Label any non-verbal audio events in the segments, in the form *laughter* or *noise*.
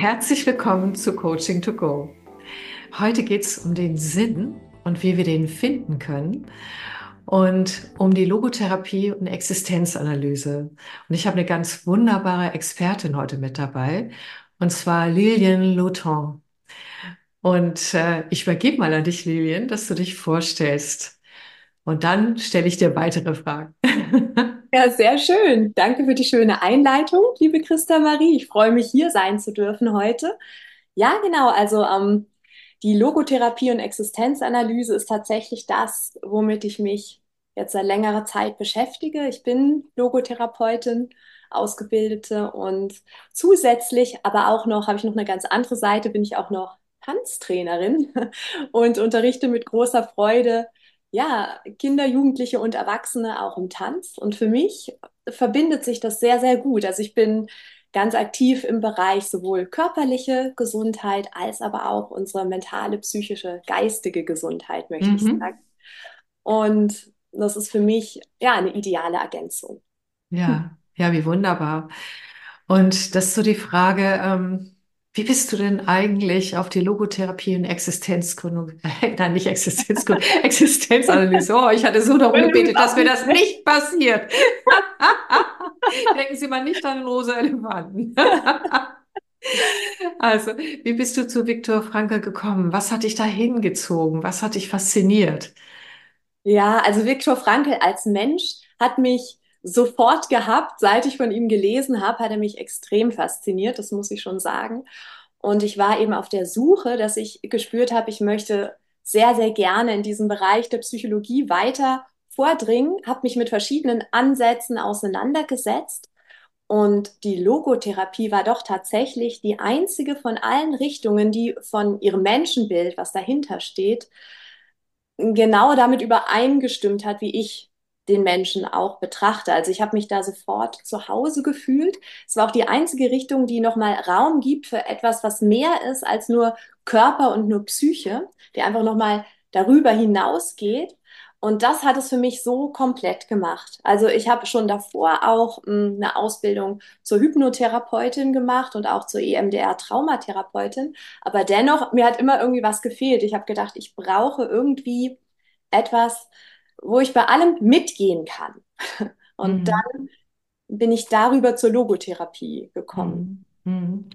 Herzlich willkommen zu Coaching to Go. Heute geht es um den Sinn und wie wir den finden können und um die Logotherapie und Existenzanalyse. Und ich habe eine ganz wunderbare Expertin heute mit dabei, und zwar Lilian Louton. Und äh, ich übergebe mal an dich, Lilian, dass du dich vorstellst. Und dann stelle ich dir weitere Fragen. *laughs* Ja, sehr schön. Danke für die schöne Einleitung, liebe Christa Marie. Ich freue mich, hier sein zu dürfen heute. Ja, genau. Also ähm, die Logotherapie und Existenzanalyse ist tatsächlich das, womit ich mich jetzt seit längerer Zeit beschäftige. Ich bin Logotherapeutin, Ausgebildete und zusätzlich, aber auch noch, habe ich noch eine ganz andere Seite, bin ich auch noch Tanztrainerin *laughs* und unterrichte mit großer Freude ja, Kinder, Jugendliche und Erwachsene auch im Tanz. Und für mich verbindet sich das sehr, sehr gut. Also ich bin ganz aktiv im Bereich sowohl körperliche Gesundheit als aber auch unsere mentale, psychische, geistige Gesundheit, möchte mhm. ich sagen. Und das ist für mich ja eine ideale Ergänzung. Ja, ja, wie wunderbar. Und das ist so die Frage, ähm, wie bist du denn eigentlich auf die Logotherapie und Existenzgründung, *laughs* äh, nein, nicht Existenzgründung, *laughs* Existenzanalyse. Oh, ich hatte so darum gebetet, dass mir das nicht passiert. *laughs* Denken Sie mal nicht an den rosa Elefanten. also, wie bist du zu Viktor Frankl gekommen? Was hat dich da hingezogen? Was hat dich fasziniert? Ja, also Viktor Frankl als Mensch hat mich sofort gehabt. Seit ich von ihm gelesen habe, hat er mich extrem fasziniert, das muss ich schon sagen. Und ich war eben auf der Suche, dass ich gespürt habe, ich möchte sehr, sehr gerne in diesem Bereich der Psychologie weiter vordringen, habe mich mit verschiedenen Ansätzen auseinandergesetzt. Und die Logotherapie war doch tatsächlich die einzige von allen Richtungen, die von ihrem Menschenbild, was dahinter steht, genau damit übereingestimmt hat, wie ich den Menschen auch betrachte. Also ich habe mich da sofort zu Hause gefühlt. Es war auch die einzige Richtung, die nochmal Raum gibt für etwas, was mehr ist als nur Körper und nur Psyche, die einfach nochmal darüber hinausgeht. Und das hat es für mich so komplett gemacht. Also ich habe schon davor auch hm, eine Ausbildung zur Hypnotherapeutin gemacht und auch zur EMDR-Traumatherapeutin. Aber dennoch, mir hat immer irgendwie was gefehlt. Ich habe gedacht, ich brauche irgendwie etwas, wo ich bei allem mitgehen kann. *laughs* Und mhm. dann bin ich darüber zur Logotherapie gekommen. Mhm. mhm.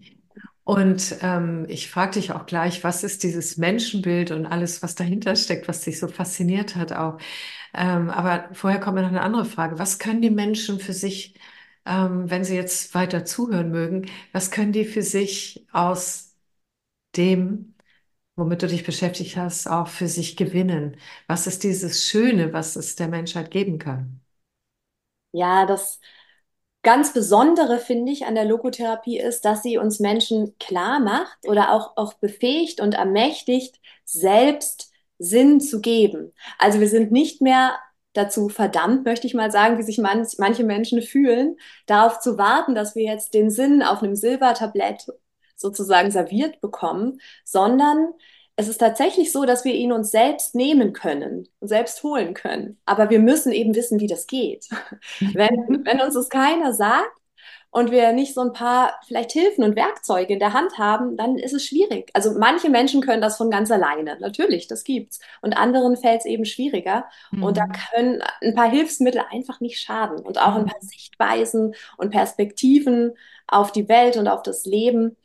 Und ähm, ich frage dich auch gleich, was ist dieses Menschenbild und alles, was dahinter steckt, was dich so fasziniert hat auch. Ähm, aber vorher kommt mir noch eine andere Frage. Was können die Menschen für sich, ähm, wenn sie jetzt weiter zuhören mögen, was können die für sich aus dem womit du dich beschäftigt hast, auch für sich gewinnen? Was ist dieses Schöne, was es der Menschheit geben kann? Ja, das ganz Besondere finde ich an der Logotherapie ist, dass sie uns Menschen klar macht oder auch, auch befähigt und ermächtigt, selbst Sinn zu geben. Also wir sind nicht mehr dazu verdammt, möchte ich mal sagen, wie sich man, manche Menschen fühlen, darauf zu warten, dass wir jetzt den Sinn auf einem Silbertablett sozusagen serviert bekommen, sondern es ist tatsächlich so, dass wir ihn uns selbst nehmen können und selbst holen können. Aber wir müssen eben wissen, wie das geht. *laughs* wenn, wenn uns das keiner sagt und wir nicht so ein paar vielleicht Hilfen und Werkzeuge in der Hand haben, dann ist es schwierig. Also manche Menschen können das von ganz alleine. Natürlich, das gibt's. Und anderen fällt es eben schwieriger. Mhm. Und da mhm. können ein paar Hilfsmittel einfach nicht schaden. Und auch ein paar mhm. Sichtweisen und Perspektiven auf die Welt und auf das Leben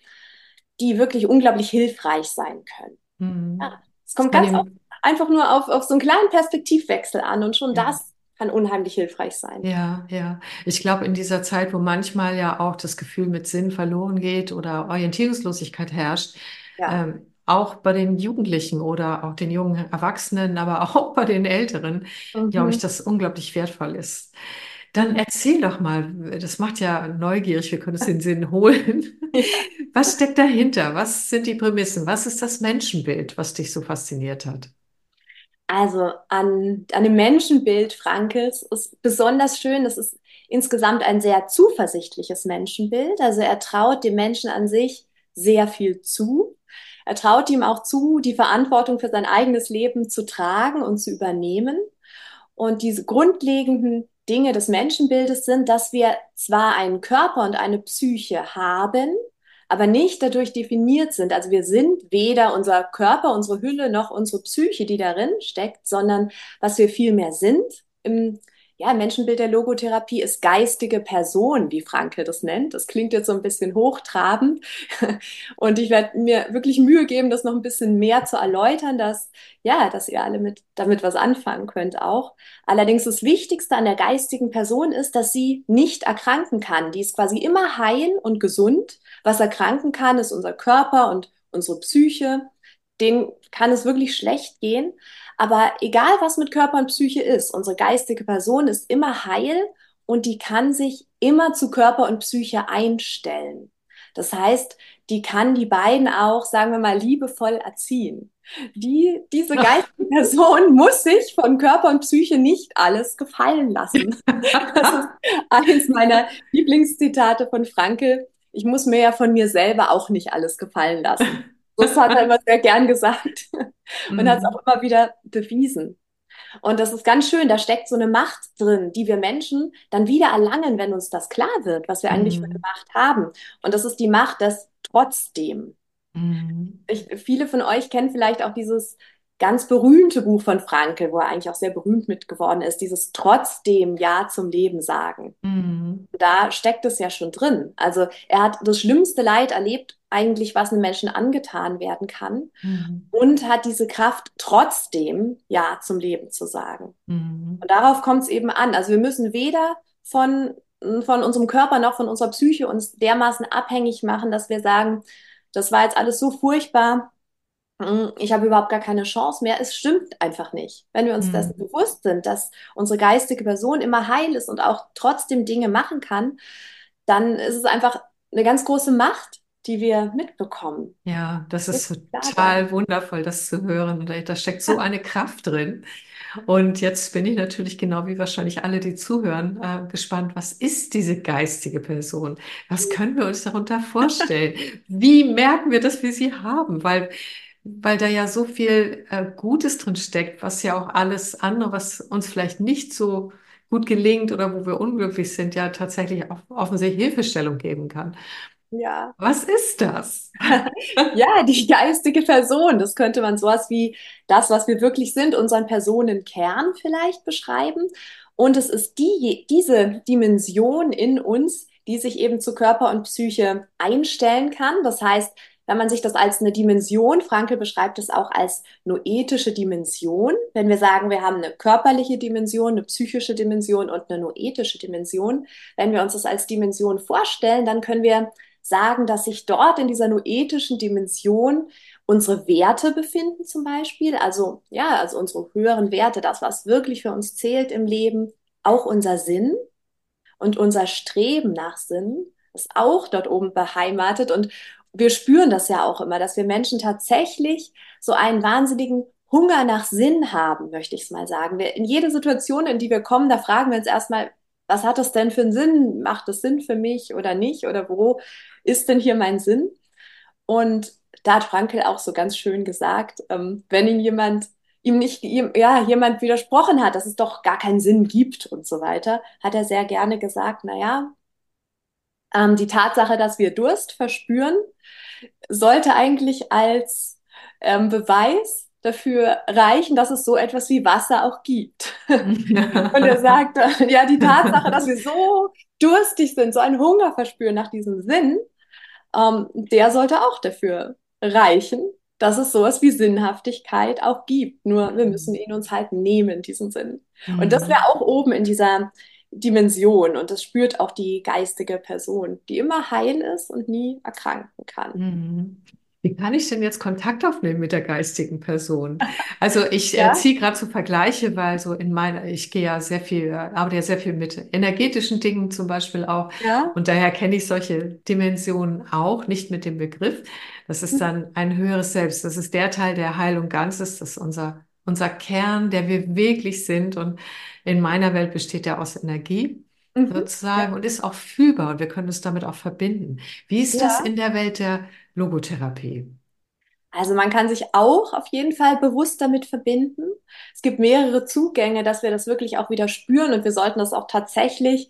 die wirklich unglaublich hilfreich sein können. Mhm. Ja, es kommt ganz auf, einfach nur auf, auf so einen kleinen Perspektivwechsel an und schon ja. das kann unheimlich hilfreich sein. Ja, ja. Ich glaube, in dieser Zeit, wo manchmal ja auch das Gefühl mit Sinn verloren geht oder Orientierungslosigkeit herrscht, ja. ähm, auch bei den Jugendlichen oder auch den jungen Erwachsenen, aber *laughs* auch bei den Älteren, mhm. glaube ich, dass unglaublich wertvoll ist. Dann erzähl doch mal, das macht ja neugierig, wir können es den Sinn holen. *laughs* Was steckt dahinter? Was sind die Prämissen? Was ist das Menschenbild, was dich so fasziniert hat? Also an, an dem Menschenbild Frankels ist besonders schön, es ist insgesamt ein sehr zuversichtliches Menschenbild. Also er traut dem Menschen an sich sehr viel zu. Er traut ihm auch zu, die Verantwortung für sein eigenes Leben zu tragen und zu übernehmen. Und diese grundlegenden Dinge des Menschenbildes sind, dass wir zwar einen Körper und eine Psyche haben, aber nicht dadurch definiert sind. Also wir sind weder unser Körper, unsere Hülle noch unsere Psyche, die darin steckt, sondern was wir vielmehr sind im ja, Menschenbild der Logotherapie ist geistige Person, wie Franke das nennt. Das klingt jetzt so ein bisschen hochtrabend. *laughs* Und ich werde mir wirklich Mühe geben, das noch ein bisschen mehr zu erläutern, dass, ja, dass ihr alle mit, damit was anfangen könnt auch. Allerdings das Wichtigste an der geistigen Person ist, dass sie nicht erkranken kann. Die ist quasi immer heil und gesund. Was erkranken kann, ist unser Körper und unsere Psyche. Den kann es wirklich schlecht gehen. Aber egal, was mit Körper und Psyche ist, unsere geistige Person ist immer heil und die kann sich immer zu Körper und Psyche einstellen. Das heißt, die kann die beiden auch, sagen wir mal, liebevoll erziehen. Die, diese *laughs* geistige Person muss sich von Körper und Psyche nicht alles gefallen lassen. *laughs* Das ist eines meiner Lieblingszitate von Franke. Ich muss mir ja von mir selber auch nicht alles gefallen lassen. Das hat er immer sehr gern gesagt *laughs* und mhm. hat es auch immer wieder bewiesen. Und das ist ganz schön, da steckt so eine Macht drin, die wir Menschen dann wieder erlangen, wenn uns das klar wird, was wir eigentlich mhm. für eine Macht haben. Und das ist die Macht des Trotzdem. Mhm. Ich, viele von euch kennen vielleicht auch dieses ganz berühmte Buch von Franke, wo er eigentlich auch sehr berühmt mit geworden ist, dieses trotzdem Ja zum Leben sagen. Mhm. Da steckt es ja schon drin. Also er hat das schlimmste Leid erlebt, eigentlich was einem Menschen angetan werden kann mhm. und hat diese Kraft trotzdem Ja zum Leben zu sagen. Mhm. Und darauf kommt es eben an. Also wir müssen weder von, von unserem Körper noch von unserer Psyche uns dermaßen abhängig machen, dass wir sagen, das war jetzt alles so furchtbar, ich habe überhaupt gar keine Chance mehr. Es stimmt einfach nicht. Wenn wir uns mhm. dessen bewusst sind, dass unsere geistige Person immer heil ist und auch trotzdem Dinge machen kann, dann ist es einfach eine ganz große Macht, die wir mitbekommen. Ja, das ist, total dabei. wundervoll, das zu hören. Da steckt so eine Kraft drin. *laughs* Und jetzt bin ich natürlich genau wie wahrscheinlich alle, die zuhören, äh, gespannt, was ist diese geistige Person? Was können wir uns darunter vorstellen? Wie merken wir, dass wir sie haben? Weil weil da ja so viel äh, Gutes drin steckt, was ja auch alles andere, was uns vielleicht nicht so gut gelingt oder wo wir unglücklich sind, ja tatsächlich auch offensichtlich Hilfestellung geben kann. Ja. Was ist das? *laughs* ja, die geistige Person. Das könnte man sowas wie das, was wir wirklich sind, unseren Personenkern vielleicht beschreiben. Und es ist die, diese Dimension in uns, die sich eben zu Körper und Psyche einstellen kann. Das heißt, wenn man sich das als eine Dimension, Frankel beschreibt es auch als noetische Dimension, wenn wir sagen, wir haben eine körperliche Dimension, eine psychische Dimension und eine noetische Dimension, wenn wir uns das als Dimension vorstellen, dann können wir sagen, dass sich dort in dieser noetischen Dimension unsere Werte befinden zum Beispiel, also ja, also unsere höheren Werte, das, was wirklich für uns zählt im Leben, auch unser Sinn und unser Streben nach Sinn ist auch dort oben beheimatet. Und wir spüren das ja auch immer, dass wir Menschen tatsächlich so einen wahnsinnigen Hunger nach Sinn haben, möchte ich es mal sagen. In jede Situation, in die wir kommen, da fragen wir uns erstmal, was hat das denn für einen Sinn? Macht das Sinn für mich oder nicht? Oder wo ist denn hier mein Sinn? Und da hat Frankel auch so ganz schön gesagt, ähm, wenn ihm jemand ihm nicht, ihm, ja, jemand widersprochen hat, dass es doch gar keinen Sinn gibt und so weiter, hat er sehr gerne gesagt, na ja, ähm, die Tatsache, dass wir Durst verspüren, sollte eigentlich als ähm, Beweis dafür reichen, dass es so etwas wie Wasser auch gibt. *laughs* und er sagt, ja, die Tatsache, dass wir so durstig sind, so einen Hunger verspüren nach diesem Sinn, ähm, der sollte auch dafür reichen, dass es sowas wie Sinnhaftigkeit auch gibt. Nur wir müssen ihn uns halt nehmen, diesen Sinn. Und das wäre auch oben in dieser Dimension und das spürt auch die geistige Person, die immer heil ist und nie erkranken kann. Mhm. Wie kann ich denn jetzt Kontakt aufnehmen mit der geistigen Person? *laughs* Also ich ja? äh, ziehe gerade so Vergleiche, weil so in meiner, ich gehe ja sehr viel, arbeite ja sehr viel mit energetischen Dingen zum Beispiel auch. Ja? Und daher kenne ich solche Dimensionen auch, nicht mit dem Begriff. Das ist hm. dann ein höheres Selbst. Das ist der Teil, der heil und ganz ist. Das ist unser, unser Kern, der wir wirklich sind. Und in meiner Welt besteht er aus Energie mhm. sozusagen ja. und ist auch fühlbar und wir können es damit auch verbinden. Wie ist ja. das in der Welt der Logotherapie? Also man kann sich auch auf jeden Fall bewusst damit verbinden. Es gibt mehrere Zugänge, dass wir das wirklich auch wieder spüren und wir sollten das auch tatsächlich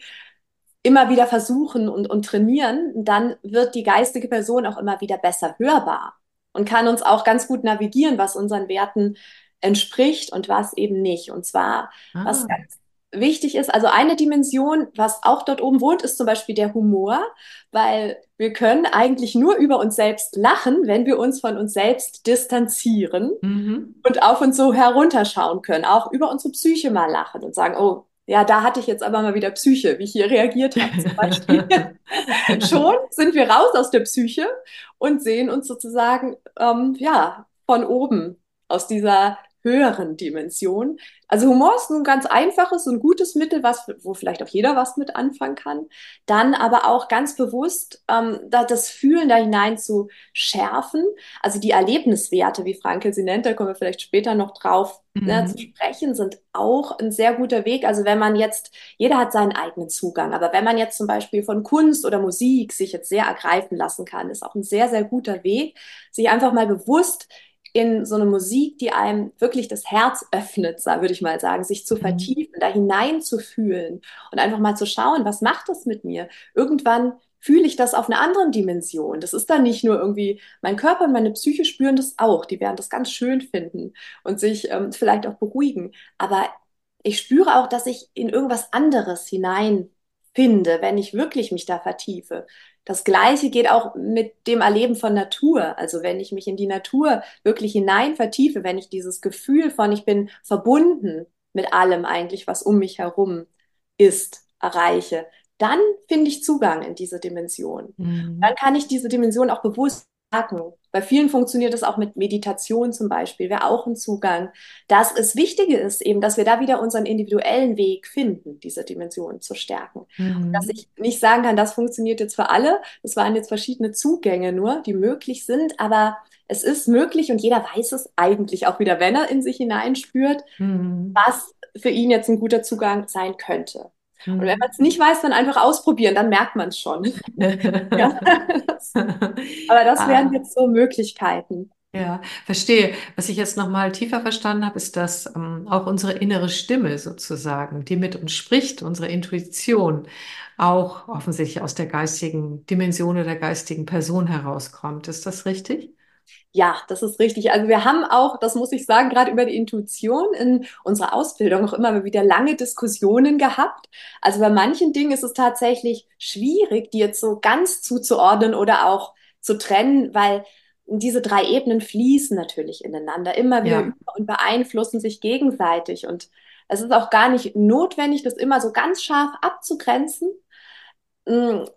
immer wieder versuchen und, und trainieren, dann wird die geistige Person auch immer wieder besser hörbar und kann uns auch ganz gut navigieren, was unseren Werten entspricht und was eben nicht. Und zwar, ah. was ganz wichtig ist, also eine Dimension, was auch dort oben wohnt, ist zum Beispiel der Humor, weil wir können eigentlich nur über uns selbst lachen, wenn wir uns von uns selbst distanzieren mhm. und auf uns so herunterschauen können, auch über unsere Psyche mal lachen und sagen, oh, ja, da hatte ich jetzt aber mal wieder Psyche, wie ich hier reagiert habe zum Beispiel. *laughs* Schon sind wir raus aus der Psyche und sehen uns sozusagen, ähm, ja, von oben aus dieser höheren Dimension. Also Humor ist ein ganz einfaches und gutes Mittel, was, wo vielleicht auch jeder was mit anfangen kann. Dann aber auch ganz bewusst ähm, da, das Fühlen da hinein zu schärfen. Also die Erlebniswerte, wie Frankel sie nennt, da kommen wir vielleicht später noch drauf ne, mhm. ne, zu sprechen, sind auch ein sehr guter Weg. Also wenn man jetzt, jeder hat seinen eigenen Zugang, aber wenn man jetzt zum Beispiel von Kunst oder Musik sich jetzt sehr ergreifen lassen kann, ist auch ein sehr, sehr guter Weg, sich einfach mal bewusst in so eine Musik, die einem wirklich das Herz öffnet, würde ich mal sagen, sich zu mhm. vertiefen, da hineinzufühlen und einfach mal zu schauen, was macht das mit mir? Irgendwann fühle ich das auf einer anderen Dimension. Das ist dann nicht nur irgendwie, mein Körper und meine Psyche spüren das auch. Die werden das ganz schön finden und sich ähm, vielleicht auch beruhigen. Aber ich spüre auch, dass ich in irgendwas anderes hineinfinde, wenn ich wirklich mich da vertiefe. Das Gleiche geht auch mit dem Erleben von Natur. Also wenn ich mich in die Natur wirklich hinein vertiefe, wenn ich dieses Gefühl von, ich bin verbunden mit allem eigentlich, was um mich herum ist, erreiche, dann finde ich Zugang in diese Dimension. Mhm. Dann kann ich diese Dimension auch bewusst. Bei vielen funktioniert das auch mit Meditation zum Beispiel, wäre auch ein Zugang. Dass es Wichtige ist eben, dass wir da wieder unseren individuellen Weg finden, diese Dimension zu stärken. Mhm. Dass ich nicht sagen kann, das funktioniert jetzt für alle. Das waren jetzt verschiedene Zugänge nur, die möglich sind, aber es ist möglich und jeder weiß es eigentlich auch wieder, wenn er in sich hineinspürt, mhm. was für ihn jetzt ein guter Zugang sein könnte. Und wenn mhm. man es nicht weiß, dann einfach ausprobieren, dann merkt man es schon. *laughs* ja. Aber das ah. wären jetzt so Möglichkeiten. Ja, verstehe. Was ich jetzt nochmal tiefer verstanden habe, ist, dass ähm, auch unsere innere Stimme sozusagen, die mit uns spricht, unsere Intuition, auch offensichtlich aus der geistigen Dimension oder der geistigen Person herauskommt. Ist das richtig? Ja, das ist richtig. Also wir haben auch, das muss ich sagen, gerade über die Intuition in unserer Ausbildung auch immer wieder lange Diskussionen gehabt. Also bei manchen Dingen ist es tatsächlich schwierig, die jetzt so ganz zuzuordnen oder auch zu trennen, weil diese drei Ebenen fließen natürlich ineinander immer wieder ja. und beeinflussen sich gegenseitig. Und es ist auch gar nicht notwendig, das immer so ganz scharf abzugrenzen,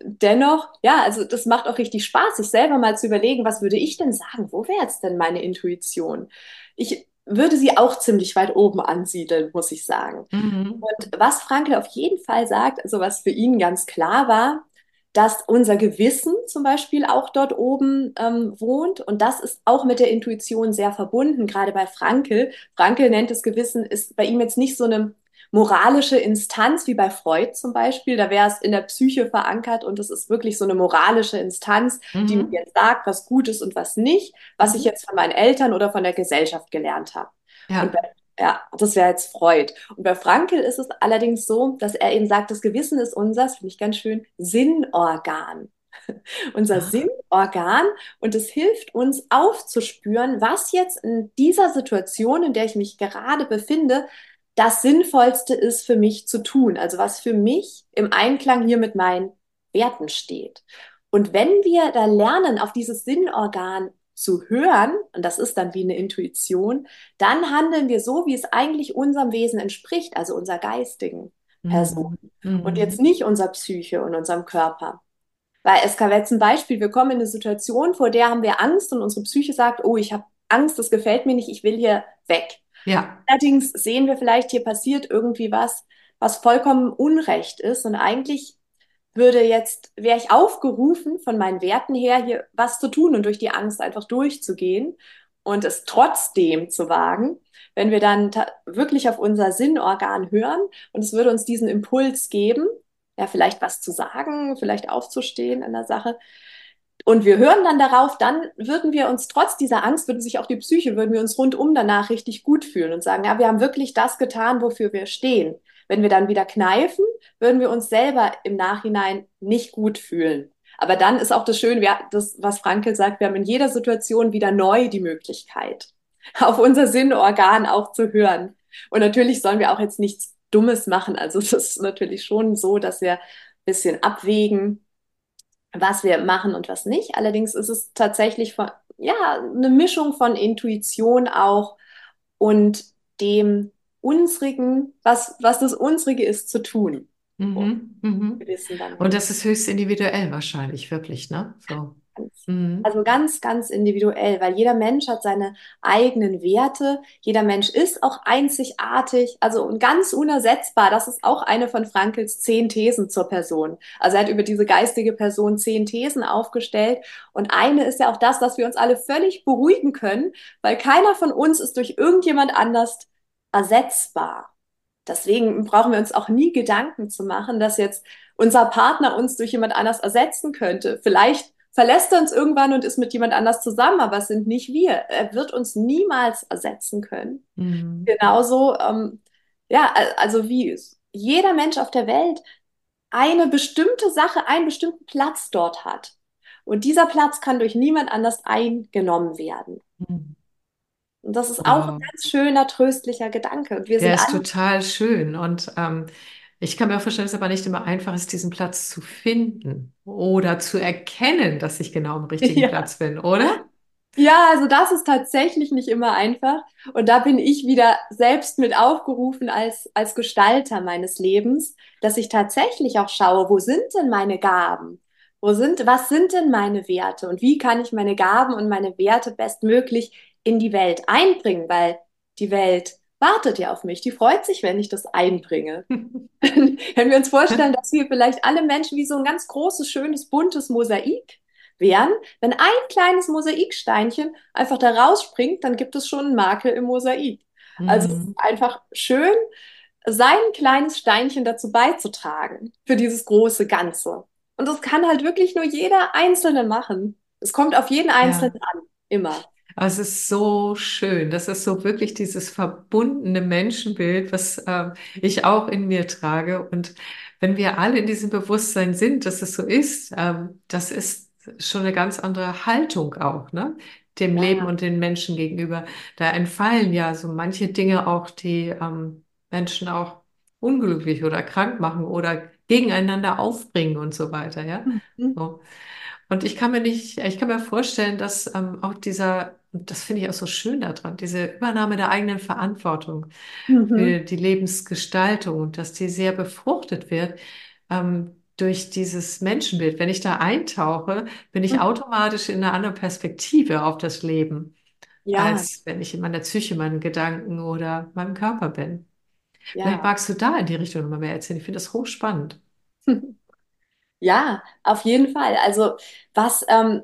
dennoch, ja, also das macht auch richtig Spaß, sich selber mal zu überlegen, was würde ich denn sagen? Wo wäre jetzt denn meine Intuition? Ich würde sie auch ziemlich weit oben ansiedeln, muss ich sagen. Mhm. Und was Frankl auf jeden Fall sagt, also was für ihn ganz klar war, dass unser Gewissen zum Beispiel auch dort oben ähm, wohnt. Und das ist auch mit der Intuition sehr verbunden, gerade bei Frankl. Frankl nennt das Gewissen, ist bei ihm jetzt nicht so eine moralische Instanz, wie bei Freud zum Beispiel. Da wäre es in der Psyche verankert und es ist wirklich so eine moralische Instanz, mhm. die mir jetzt sagt, was gut ist und was nicht, was mhm. ich jetzt von meinen Eltern oder von der Gesellschaft gelernt habe. Ja. Ja, das wäre jetzt Freud. Und bei Frankel ist es allerdings so, dass er eben sagt, das Gewissen ist unser, finde ich ganz schön, Sinnorgan. *laughs* unser Ach. Sinnorgan und es hilft uns aufzuspüren, was jetzt in dieser Situation, in der ich mich gerade befinde, das Sinnvollste ist für mich zu tun, also was für mich im Einklang hier mit meinen Werten steht. Und wenn wir da lernen, auf dieses Sinnorgan zu hören, und das ist dann wie eine Intuition, dann handeln wir so, wie es eigentlich unserem Wesen entspricht, also unserer geistigen mhm. Person mhm. und jetzt nicht unserer Psyche und unserem Körper. Weil es kann jetzt ein Beispiel, wir kommen in eine Situation, vor der haben wir Angst und unsere Psyche sagt, oh, ich habe Angst, das gefällt mir nicht, ich will hier weg. Ja. Allerdings sehen wir vielleicht, hier passiert irgendwie was, was vollkommen Unrecht ist. Und eigentlich würde jetzt, wäre ich aufgerufen, von meinen Werten her hier was zu tun und durch die Angst einfach durchzugehen und es trotzdem zu wagen, wenn wir dann wirklich auf unser Sinnorgan hören und es würde uns diesen Impuls geben, ja, vielleicht was zu sagen, vielleicht aufzustehen in der Sache, und wir hören dann darauf, dann würden wir uns trotz dieser Angst, würde sich auch die Psyche, würden wir uns rundum danach richtig gut fühlen und sagen, ja, wir haben wirklich das getan, wofür wir stehen. wenn wir dann wieder kneifen, würden wir uns selber im Nachhinein nicht gut fühlen. Aber dann ist auch das Schöne, wir, das, was Frankel sagt, wir haben in jeder Situation wieder neu die Möglichkeit, *laughs* auf unser Sinnorgan auch zu hören. Und natürlich sollen wir auch jetzt nichts Dummes machen. Also das ist natürlich schon so, dass wir ein bisschen abwägen, was wir machen und was nicht. Allerdings ist es tatsächlich von, ja, eine Mischung von Intuition auch und dem unsrigen, was, was das unsrige ist, zu tun. Mhm, mhm. Und das ist höchst individuell wahrscheinlich, wirklich, ne? So. Mhm. Also ganz, ganz individuell, weil jeder Mensch hat seine eigenen Werte. Jeder Mensch ist auch einzigartig, also und ganz unersetzbar. Das ist auch eine von Frankels zehn Thesen zur Person. Also er hat über diese geistige Person zehn Thesen aufgestellt. Und eine ist ja auch das, dass wir uns alle völlig beruhigen können, weil keiner von uns ist durch irgendjemand anders ersetzbar. Deswegen brauchen wir uns auch nie Gedanken zu machen, dass jetzt unser Partner uns durch jemand anders ersetzen könnte. Vielleicht verlässt er uns irgendwann und ist mit jemand anders zusammen, aber es sind nicht wir. Er wird uns niemals ersetzen können. Mhm. Genauso, ähm, ja, also wie jeder Mensch auf der Welt eine bestimmte Sache, einen bestimmten Platz dort hat. Und dieser Platz kann durch niemand anders eingenommen werden. Mhm. Und das ist wow. auch ein ganz schöner, tröstlicher Gedanke. Und wir Der ist total schön. Und ähm, ich kann mir vorstellen, dass es aber nicht immer einfach ist, diesen Platz zu finden oder zu erkennen, dass ich genau am richtigen *laughs* ja. Platz bin, oder? Ja, also das ist tatsächlich nicht immer einfach. Und da bin ich wieder selbst mit aufgerufen als, als Gestalter meines Lebens, dass ich tatsächlich auch schaue, wo sind denn meine Gaben? Wo sind, was sind denn meine Werte? Und wie kann ich meine Gaben und meine Werte bestmöglich in die Welt einbringen? Weil die Welt wartet ja auf mich, die freut sich, wenn ich das einbringe. *laughs* wenn wir uns vorstellen, dass wir vielleicht alle Menschen wie so ein ganz großes, schönes, buntes Mosaik wären, wenn ein kleines Mosaiksteinchen einfach da rausspringt, dann gibt es schon einen Makel im Mosaik. Mhm. Also einfach schön, sein kleines Steinchen dazu beizutragen für dieses große Ganze. Und das kann halt wirklich nur jeder Einzelne machen. Es kommt auf jeden Einzelnen ja. an, immer. Es ist so schön. Das ist so wirklich dieses verbundene Menschenbild, was äh, ich auch in mir trage. Und wenn wir alle in diesem Bewusstsein sind, dass es so ist, ähm, das ist schon eine ganz andere Haltung auch, ne? Dem ja. Leben und den Menschen gegenüber. Da entfallen ja so manche Dinge auch, die ähm, Menschen auch unglücklich oder krank machen oder gegeneinander aufbringen und so weiter, ja. Mhm. So. Und ich kann mir nicht, ich kann mir vorstellen, dass ähm, auch dieser und das finde ich auch so schön daran, diese Übernahme der eigenen Verantwortung mhm. für die Lebensgestaltung und dass die sehr befruchtet wird ähm, durch dieses Menschenbild. Wenn ich da eintauche, bin ich mhm. automatisch in einer anderen Perspektive auf das Leben, ja. als wenn ich in meiner Psyche, meinen Gedanken oder meinem Körper bin. Ja. Vielleicht magst du da in die Richtung nochmal mehr erzählen. Ich finde das hochspannend. *laughs* Ja, auf jeden Fall. Also was ähm,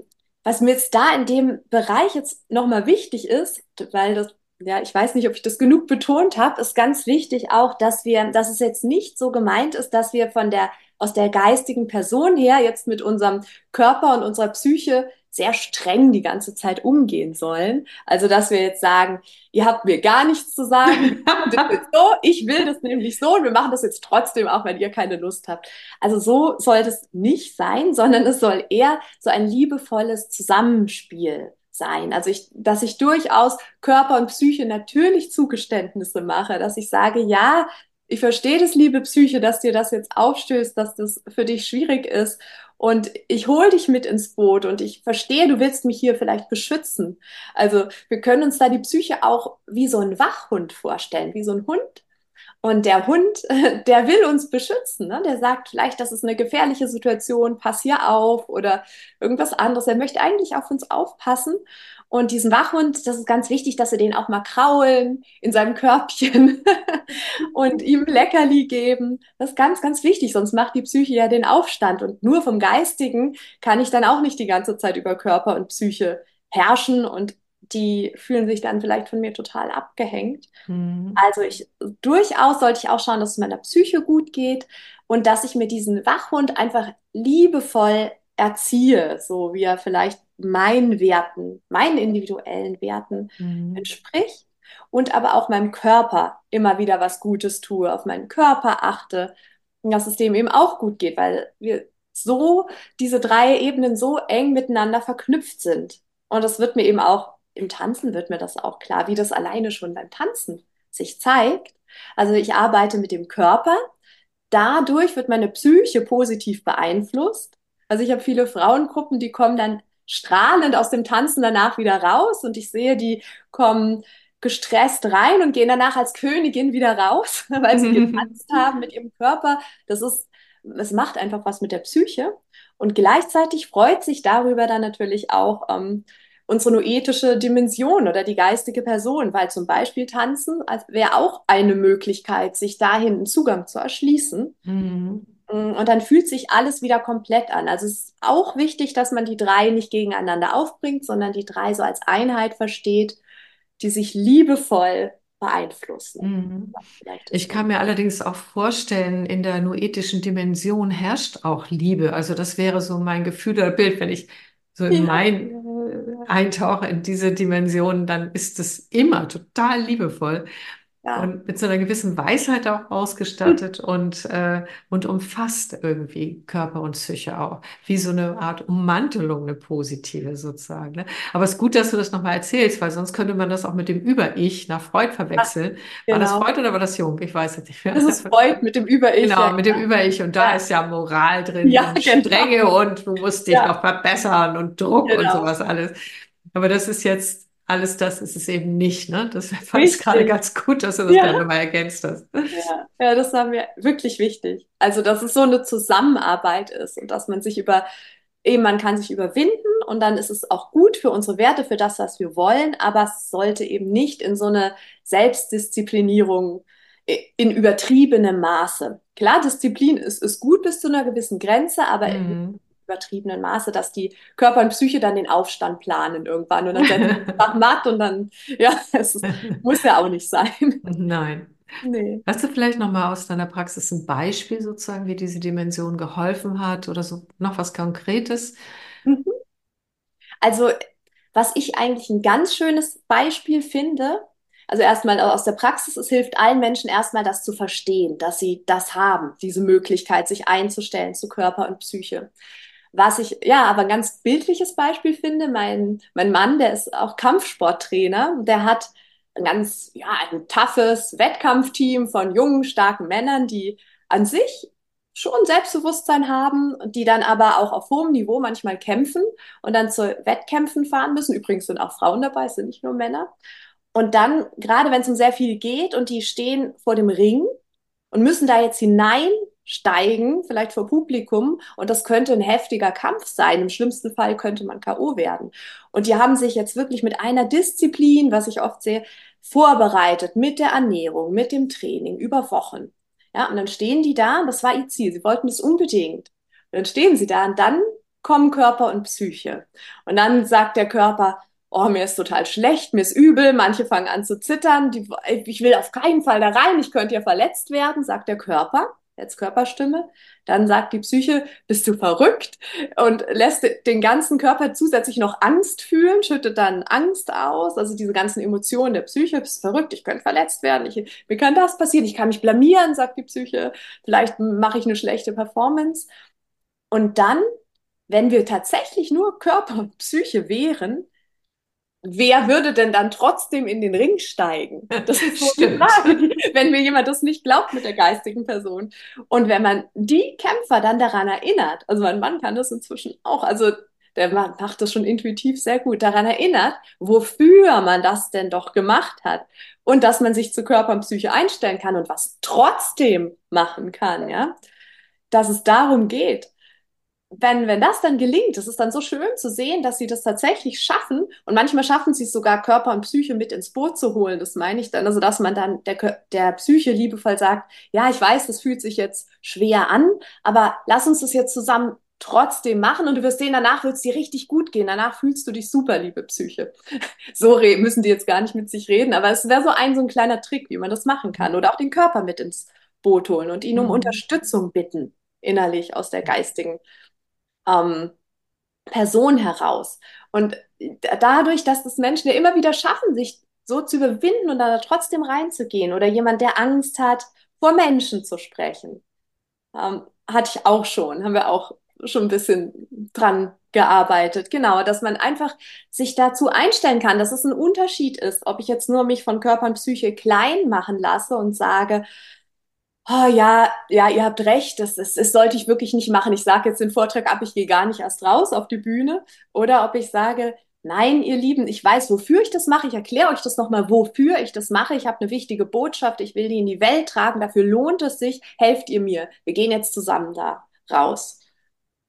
was mir jetzt da in dem Bereich jetzt nochmal wichtig ist, weil das, ja, ich weiß nicht, ob ich das genug betont habe, ist ganz wichtig auch, dass wir, dass es jetzt nicht so gemeint ist, dass wir von der, aus der geistigen Person her jetzt mit unserem Körper und unserer Psyche sehr streng die ganze Zeit umgehen sollen. Also, dass wir jetzt sagen, ihr habt mir gar nichts zu sagen, *laughs* so, ich will das nämlich so und wir machen das jetzt trotzdem, auch wenn ihr keine Lust habt. Also so sollte es nicht sein, sondern es soll eher so ein liebevolles Zusammenspiel sein. Also ich, dass ich durchaus Körper und Psyche natürlich Zugeständnisse mache, dass ich sage, ja, ich verstehe das, liebe Psyche, dass dir das jetzt aufstößt, dass das für dich schwierig ist. Und ich hole dich mit ins Boot und ich verstehe, du willst mich hier vielleicht beschützen. Also wir können uns da die Psyche auch wie so ein Wachhund vorstellen, wie so ein Hund. Und der Hund, *laughs* der will uns beschützen. Ne? Der sagt vielleicht, das ist eine gefährliche Situation, pass hier auf oder irgendwas anderes. Er möchte eigentlich auf uns aufpassen. Und diesen Wachhund, das ist ganz wichtig, dass wir den auch mal kraulen in seinem Körbchen *laughs* und ihm Leckerli geben. Das ist ganz, ganz wichtig, sonst macht die Psyche ja den Aufstand. Und nur vom Geistigen kann ich dann auch nicht die ganze Zeit über Körper und Psyche herrschen und die fühlen sich dann vielleicht von mir total abgehängt. Mhm. Also ich durchaus sollte ich auch schauen, dass es meiner Psyche gut geht und dass ich mir diesen Wachhund einfach liebevoll erziehe, so wie er vielleicht meinen Werten, meinen individuellen Werten mhm. entspricht. und aber auch meinem Körper immer wieder was Gutes tue, auf meinen Körper achte, dass es dem eben auch gut geht, weil wir so diese drei Ebenen so eng miteinander verknüpft sind. Und das wird mir eben auch im Tanzen wird mir das auch klar, wie das alleine schon beim Tanzen sich zeigt. Also ich arbeite mit dem Körper. Dadurch wird meine Psyche positiv beeinflusst. Also ich habe viele Frauengruppen, die kommen dann strahlend aus dem Tanzen danach wieder raus und ich sehe, die kommen gestresst rein und gehen danach als Königin wieder raus, *laughs* weil sie *laughs* getanzt haben mit ihrem Körper. Das ist, es macht einfach was mit der Psyche. Und gleichzeitig freut sich darüber dann natürlich auch ähm, unsere noetische Dimension oder die geistige Person, weil zum Beispiel Tanzen wäre auch eine Möglichkeit, sich dahin einen Zugang zu erschließen. Mhm. Mm, und dann fühlt sich alles wieder komplett an. Also es ist auch wichtig, dass man die drei nicht gegeneinander aufbringt, sondern die drei so als Einheit versteht die sich liebevoll beeinflussen. Mhm. Ich kann mir allerdings auch vorstellen, in der noetischen Dimension herrscht auch Liebe. Also das wäre so mein Gefühl oder Bild, wenn ich so in ja. mein eintauche in diese Dimension, dann ist es immer total liebevoll. Ja. Und mit so einer gewissen Weisheit auch ausgestattet *laughs* und, äh, und umfasst irgendwie Körper und Psyche auch. Wie so eine Art Ummantelung, eine positive sozusagen. Ne? Aber es ist gut, dass du das nochmal erzählst, weil sonst könnte man das auch mit dem Über-Ich nach Freud verwechseln. Ach, genau. War das genau. Freud oder war das Jung? Ich weiß es nicht mehr. Das ist Freud mit dem Über-Ich. Genau, mit dem Über-Ich. Und da ja. ist ja Moral drin ja, und genau. Strenge und du musst dich noch verbessern und Druck genau. und sowas alles. Aber das ist jetzt alles das ist es eben nicht. Ne? Das *laughs* fand ich gerade ganz gut, dass du das ja. gerade mal ergänzt hast. Ja. ja, das war mir wirklich wichtig. Also, dass es so eine Zusammenarbeit ist und dass man sich über, eben man kann sich überwinden und dann ist es auch gut für unsere Werte, für das, was wir wollen, aber es sollte eben nicht in so eine Selbstdisziplinierung in übertriebenem Maße. Klar, Disziplin ist, ist gut bis zu einer gewissen Grenze, aber mhm übertriebenen Maße, dass die Körper und Psyche dann den Aufstand planen irgendwann und dann sie *laughs* nach matt und dann, ja, es muss ja auch nicht sein. Nein. Nee. Hast du vielleicht nochmal aus deiner Praxis ein Beispiel sozusagen, wie diese Dimension geholfen hat oder so noch was Konkretes? Mhm. Also, was ich eigentlich ein ganz schönes Beispiel finde, also erstmal aus der Praxis, es hilft allen Menschen erstmal das zu verstehen, dass sie das haben, diese Möglichkeit, sich einzustellen zu Körper und Psyche. Was ich, ja, aber ein ganz bildliches Beispiel finde, mein, mein Mann, der ist auch Kampfsporttrainer, der hat ein ganz, ja, ein toughes Wettkampfteam von jungen, starken Männern, die an sich schon Selbstbewusstsein haben, die dann aber auch auf hohem Niveau manchmal kämpfen und dann zu Wettkämpfen fahren müssen. Übrigens sind auch Frauen dabei, es sind nicht nur Männer. Und dann, gerade wenn es um sehr viel geht und die stehen vor dem Ring und müssen da jetzt hinein steigen, vielleicht vor Publikum. Und das könnte ein heftiger Kampf sein. Im schlimmsten Fall könnte man K.O. werden. Und die haben sich jetzt wirklich mit einer Disziplin, was ich oft sehe, vorbereitet mit der Ernährung, mit dem Training über Wochen. Ja, und dann stehen die da, das war ihr Ziel. Sie wollten es unbedingt. Und dann stehen sie da und dann kommen Körper und Psyche. Und dann sagt der Körper, oh, mir ist total schlecht, mir ist übel, manche fangen an zu zittern, die, ich will auf keinen Fall da rein, ich könnte ja verletzt werden, sagt der Körper als Körperstimme. Dann sagt die Psyche, bist du verrückt? Und lässt den ganzen Körper zusätzlich noch Angst fühlen, schüttet dann Angst aus, also diese ganzen Emotionen der Psyche, bist du verrückt, ich könnte verletzt werden, ich, mir kann das passieren, ich kann mich blamieren, sagt die Psyche, vielleicht mache ich eine schlechte Performance. Und dann, wenn wir tatsächlich nur Körper und Psyche wären, wer würde denn dann trotzdem in den Ring steigen? Das ist so die Frage, wenn mir jemand das nicht glaubt mit der geistigen Person. Und wenn man die Kämpfer dann daran erinnert, also mein Mann kann das inzwischen auch, also der macht das schon intuitiv sehr gut, daran erinnert, wofür man das denn doch gemacht hat und dass man sich zu Körper und Psyche einstellen kann und was trotzdem machen kann, ja, dass es darum geht wenn, wenn das dann gelingt, es ist dann so schön zu sehen, dass sie das tatsächlich schaffen und manchmal schaffen sie es sogar Körper und Psyche mit ins Boot zu holen. Das meine ich dann, also dass man dann der, der Psyche liebevoll sagt, ja, ich weiß, das fühlt sich jetzt schwer an, aber lass uns das jetzt zusammen trotzdem machen und du wirst sehen, danach wird es dir richtig gut gehen. Danach fühlst du dich super, liebe Psyche. *laughs* So müssen die jetzt gar nicht mit sich reden, aber es wäre so ein, so ein kleiner Trick, wie man das machen kann. Oder auch den Körper mit ins Boot holen und ihn um mhm. Unterstützung bitten, innerlich aus der geistigen ähm, Person heraus. Und dadurch, dass das Menschen ja immer wieder schaffen, sich so zu überwinden und da trotzdem reinzugehen. Oder jemand, der Angst hat, vor Menschen zu sprechen. Ähm, hatte ich auch schon, haben wir auch schon ein bisschen dran gearbeitet. Genau, dass man einfach sich dazu einstellen kann, dass es ein Unterschied ist, ob ich jetzt nur mich von Körper und Psyche klein machen lasse und sage, oh ja, ja, ihr habt recht, das, das, das sollte ich wirklich nicht machen. Ich sage jetzt den Vortrag ab, ich gehe gar nicht erst raus auf die Bühne. Oder ob ich sage, nein, ihr Lieben, ich weiß, wofür ich das mache. Ich erkläre euch das nochmal, wofür ich das mache. Ich habe eine wichtige Botschaft, ich will die in die Welt tragen, dafür lohnt es sich, helft ihr mir. Wir gehen jetzt zusammen da raus.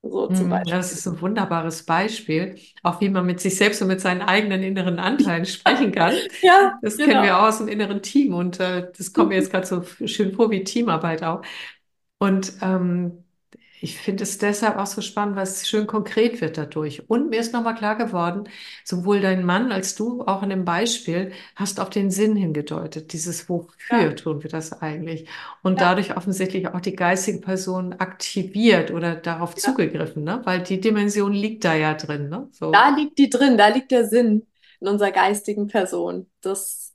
So zum hm, Beispiel. Das ist ein wunderbares Beispiel, auch wie man mit sich selbst und mit seinen eigenen inneren Anteilen *laughs* sprechen kann. ja, das genau. kennen wir auch aus dem inneren Team und äh, das kommt mir jetzt *laughs* gerade so schön vor wie Teamarbeit auch. Und ähm, ich finde es deshalb auch so spannend, weil es schön konkret wird dadurch. Und mir ist nochmal klar geworden, sowohl dein Mann als du auch in dem Beispiel hast auf den Sinn hingedeutet. Dieses Wofür ja. tun wir das eigentlich? Und ja. dadurch offensichtlich auch die geistige Person aktiviert oder darauf ja. zugegriffen, ne? Weil die Dimension liegt da ja drin, ne? So. Da liegt die drin, da liegt der Sinn in unserer geistigen Person. Das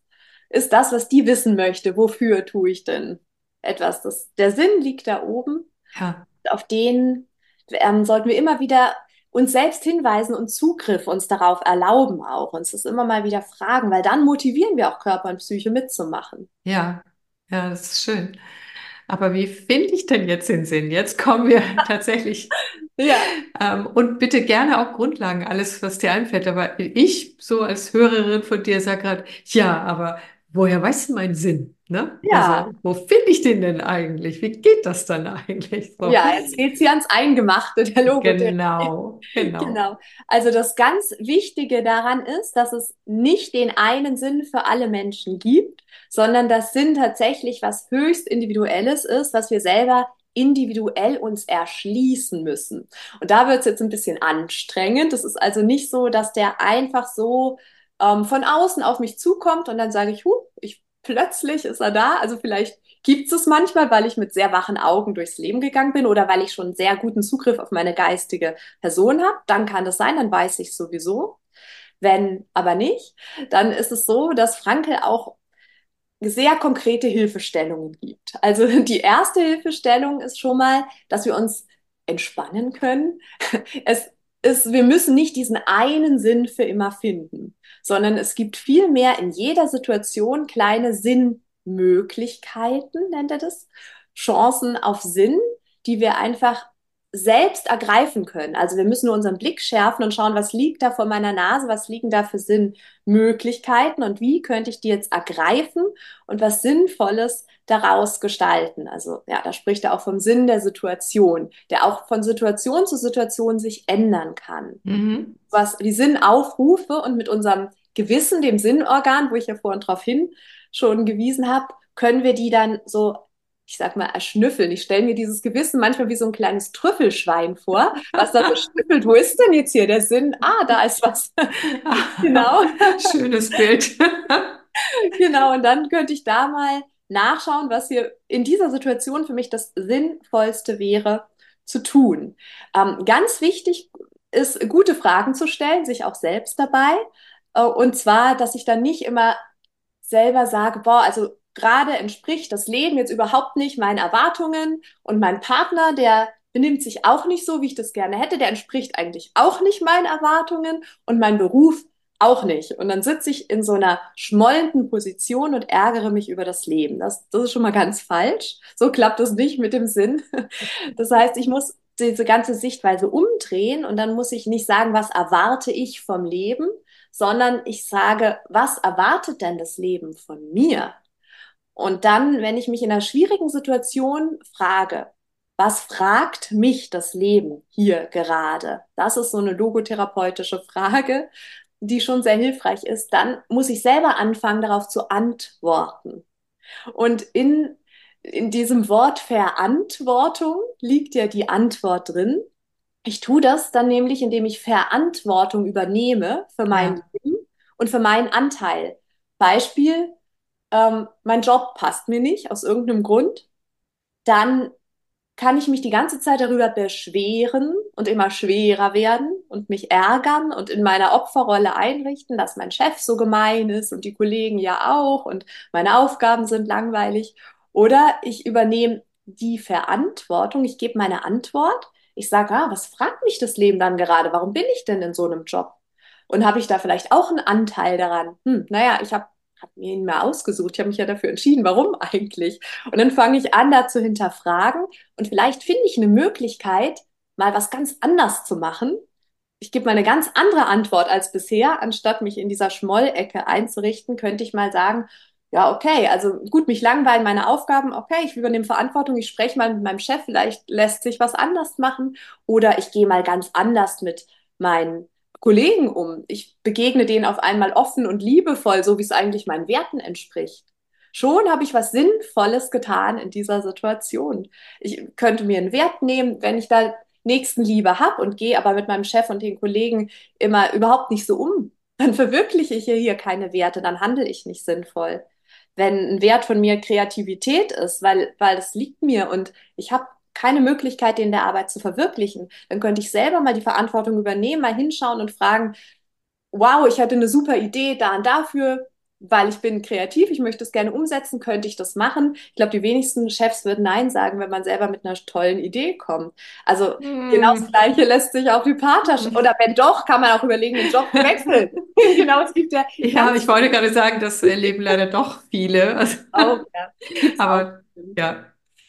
ist das, was die wissen möchte. Wofür tue ich denn etwas? Das, der Sinn liegt da oben. Ja auf den ähm, sollten wir immer wieder uns selbst hinweisen und Zugriff uns darauf erlauben auch, uns das immer mal wieder fragen, weil dann motivieren wir auch Körper und Psyche mitzumachen. Ja, ja, das ist schön. Aber wie finde ich denn jetzt den Sinn? Jetzt kommen wir *laughs* tatsächlich. ja. Ähm, und bitte gerne auch Grundlagen, alles, was dir einfällt. Aber ich, so als Hörerin von dir, sage gerade, ja, aber woher weißt du meinen Sinn? Ne? Ja. Also, wo finde ich den denn eigentlich? Wie geht das dann eigentlich? So. Ja, jetzt geht sie ans Eingemachte der Logo. Genau, genau. genau. Also das ganz Wichtige daran ist, dass es nicht den einen Sinn für alle Menschen gibt, sondern das Sinn tatsächlich was höchst Individuelles ist, was wir selber individuell uns erschließen müssen. Und da wird es jetzt ein bisschen anstrengend. Es ist also nicht so, dass der einfach so ähm, von außen auf mich zukommt und dann sage ich, huh, ich plötzlich ist er da. Also vielleicht gibt es manchmal, weil ich mit sehr wachen Augen durchs Leben gegangen bin oder weil ich schon sehr guten Zugriff auf meine geistige Person habe. Dann kann das sein, dann weiß ich sowieso. Wenn aber nicht, dann ist es so, dass Frankel auch sehr konkrete Hilfestellungen gibt. Also *laughs* die erste Hilfestellung ist schon mal, dass wir uns entspannen können. *laughs* Es ist, wir müssen nicht diesen einen Sinn für immer finden, sondern es gibt viel mehr in jeder Situation kleine Sinnmöglichkeiten, nennt er das, Chancen auf Sinn, die wir einfach selbst ergreifen können. Also wir müssen nur unseren Blick schärfen und schauen, was liegt da vor meiner Nase, was liegen da für Sinnmöglichkeiten und wie könnte ich die jetzt ergreifen und was Sinnvolles daraus gestalten. Also ja, da spricht er auch vom Sinn der Situation, der auch von Situation zu Situation sich ändern kann. Mhm. Was die Sinnaufrufe und mit unserem Gewissen, dem Sinnorgan, wo ich ja vorhin drauf hin schon gewiesen habe, können wir die dann so ich sag mal, erschnüffeln. Ich stelle mir dieses Gewissen manchmal wie so ein kleines Trüffelschwein vor, was da so schnüffelt. Wo ist denn jetzt hier der Sinn? Ah, da ist was. *laughs* genau. Schönes Bild. *laughs* genau, und dann könnte ich da mal nachschauen, was hier in dieser Situation für mich das Sinnvollste wäre zu tun. Ähm, ganz wichtig ist, gute Fragen zu stellen, sich auch selbst dabei. Äh, und zwar, dass ich dann nicht immer selber sage, boah, also gerade entspricht das Leben jetzt überhaupt nicht meinen Erwartungen und mein Partner, der benimmt sich auch nicht so, wie ich das gerne hätte, der entspricht eigentlich auch nicht meinen Erwartungen und mein Beruf auch nicht. Und dann sitze ich in so einer schmollenden Position und ärgere mich über das Leben. Das, das ist schon mal ganz falsch. So klappt es nicht mit dem Sinn. *laughs* Das heißt, ich muss diese ganze Sichtweise umdrehen und dann muss ich nicht sagen, was erwarte ich vom Leben, sondern ich sage, was erwartet denn das Leben von mir? Und dann, wenn ich mich in einer schwierigen Situation frage, was fragt mich das Leben hier gerade? Das ist so eine logotherapeutische Frage, die schon sehr hilfreich ist. Dann muss ich selber anfangen, darauf zu antworten. Und in, in diesem Wort Verantwortung liegt ja die Antwort drin. Ich tue das dann nämlich, indem ich Verantwortung übernehme für mein ja. Leben und für meinen Anteil. Beispiel, ähm, mein Job passt mir nicht aus irgendeinem Grund, dann kann ich mich die ganze Zeit darüber beschweren und immer schwerer werden und mich ärgern und in meiner Opferrolle einrichten, dass mein Chef so gemein ist und die Kollegen ja auch und meine Aufgaben sind langweilig. Oder ich übernehme die Verantwortung, ich gebe meine Antwort, ich sage, ah, was fragt mich das Leben dann gerade? Warum bin ich denn in so einem Job? Und habe ich da vielleicht auch einen Anteil daran? Hm, naja, ich habe habe mir ihn mal ausgesucht. Ich habe mich ja dafür entschieden, warum *laughs* eigentlich? Und dann fange ich an, da zu hinterfragen und vielleicht finde ich eine Möglichkeit, mal was ganz anders zu machen. Ich gebe mal eine ganz andere Antwort als bisher. Anstatt mich in dieser Schmollecke einzurichten, könnte ich mal sagen, ja, okay, also gut, mich langweilen meine Aufgaben, okay, ich übernehme Verantwortung, ich spreche mal mit meinem Chef, vielleicht lässt sich was anders machen oder ich gehe mal ganz anders mit meinen Kollegen um. Ich begegne denen auf einmal offen und liebevoll, so wie es eigentlich meinen Werten entspricht. Schon habe ich was Sinnvolles getan in dieser Situation. Ich könnte mir einen Wert nehmen, wenn ich da Nächstenliebe habe und gehe aber mit meinem Chef und den Kollegen immer überhaupt nicht so um. Dann verwirkliche ich hier keine Werte, dann handle ich nicht sinnvoll. Wenn ein Wert von mir Kreativität ist, weil, weil es liegt mir und ich habe keine Möglichkeit, den der Arbeit zu verwirklichen, dann könnte ich selber mal die Verantwortung übernehmen, mal hinschauen und fragen, wow, ich hatte eine super Idee da und dafür, weil ich bin kreativ, ich möchte es gerne umsetzen, könnte ich das machen? Ich glaube, die wenigsten Chefs würden Nein sagen, wenn man selber mit einer tollen Idee kommt. Also mm. genau das Gleiche lässt sich auf die Partnerschaft, oder wenn doch, kann man auch überlegen, den Job zu wechseln. *laughs* genau, es gibt ja... Ja, ich wollte gerade sagen, das erleben leider doch viele. Also, auch, ja. *laughs* Aber ja,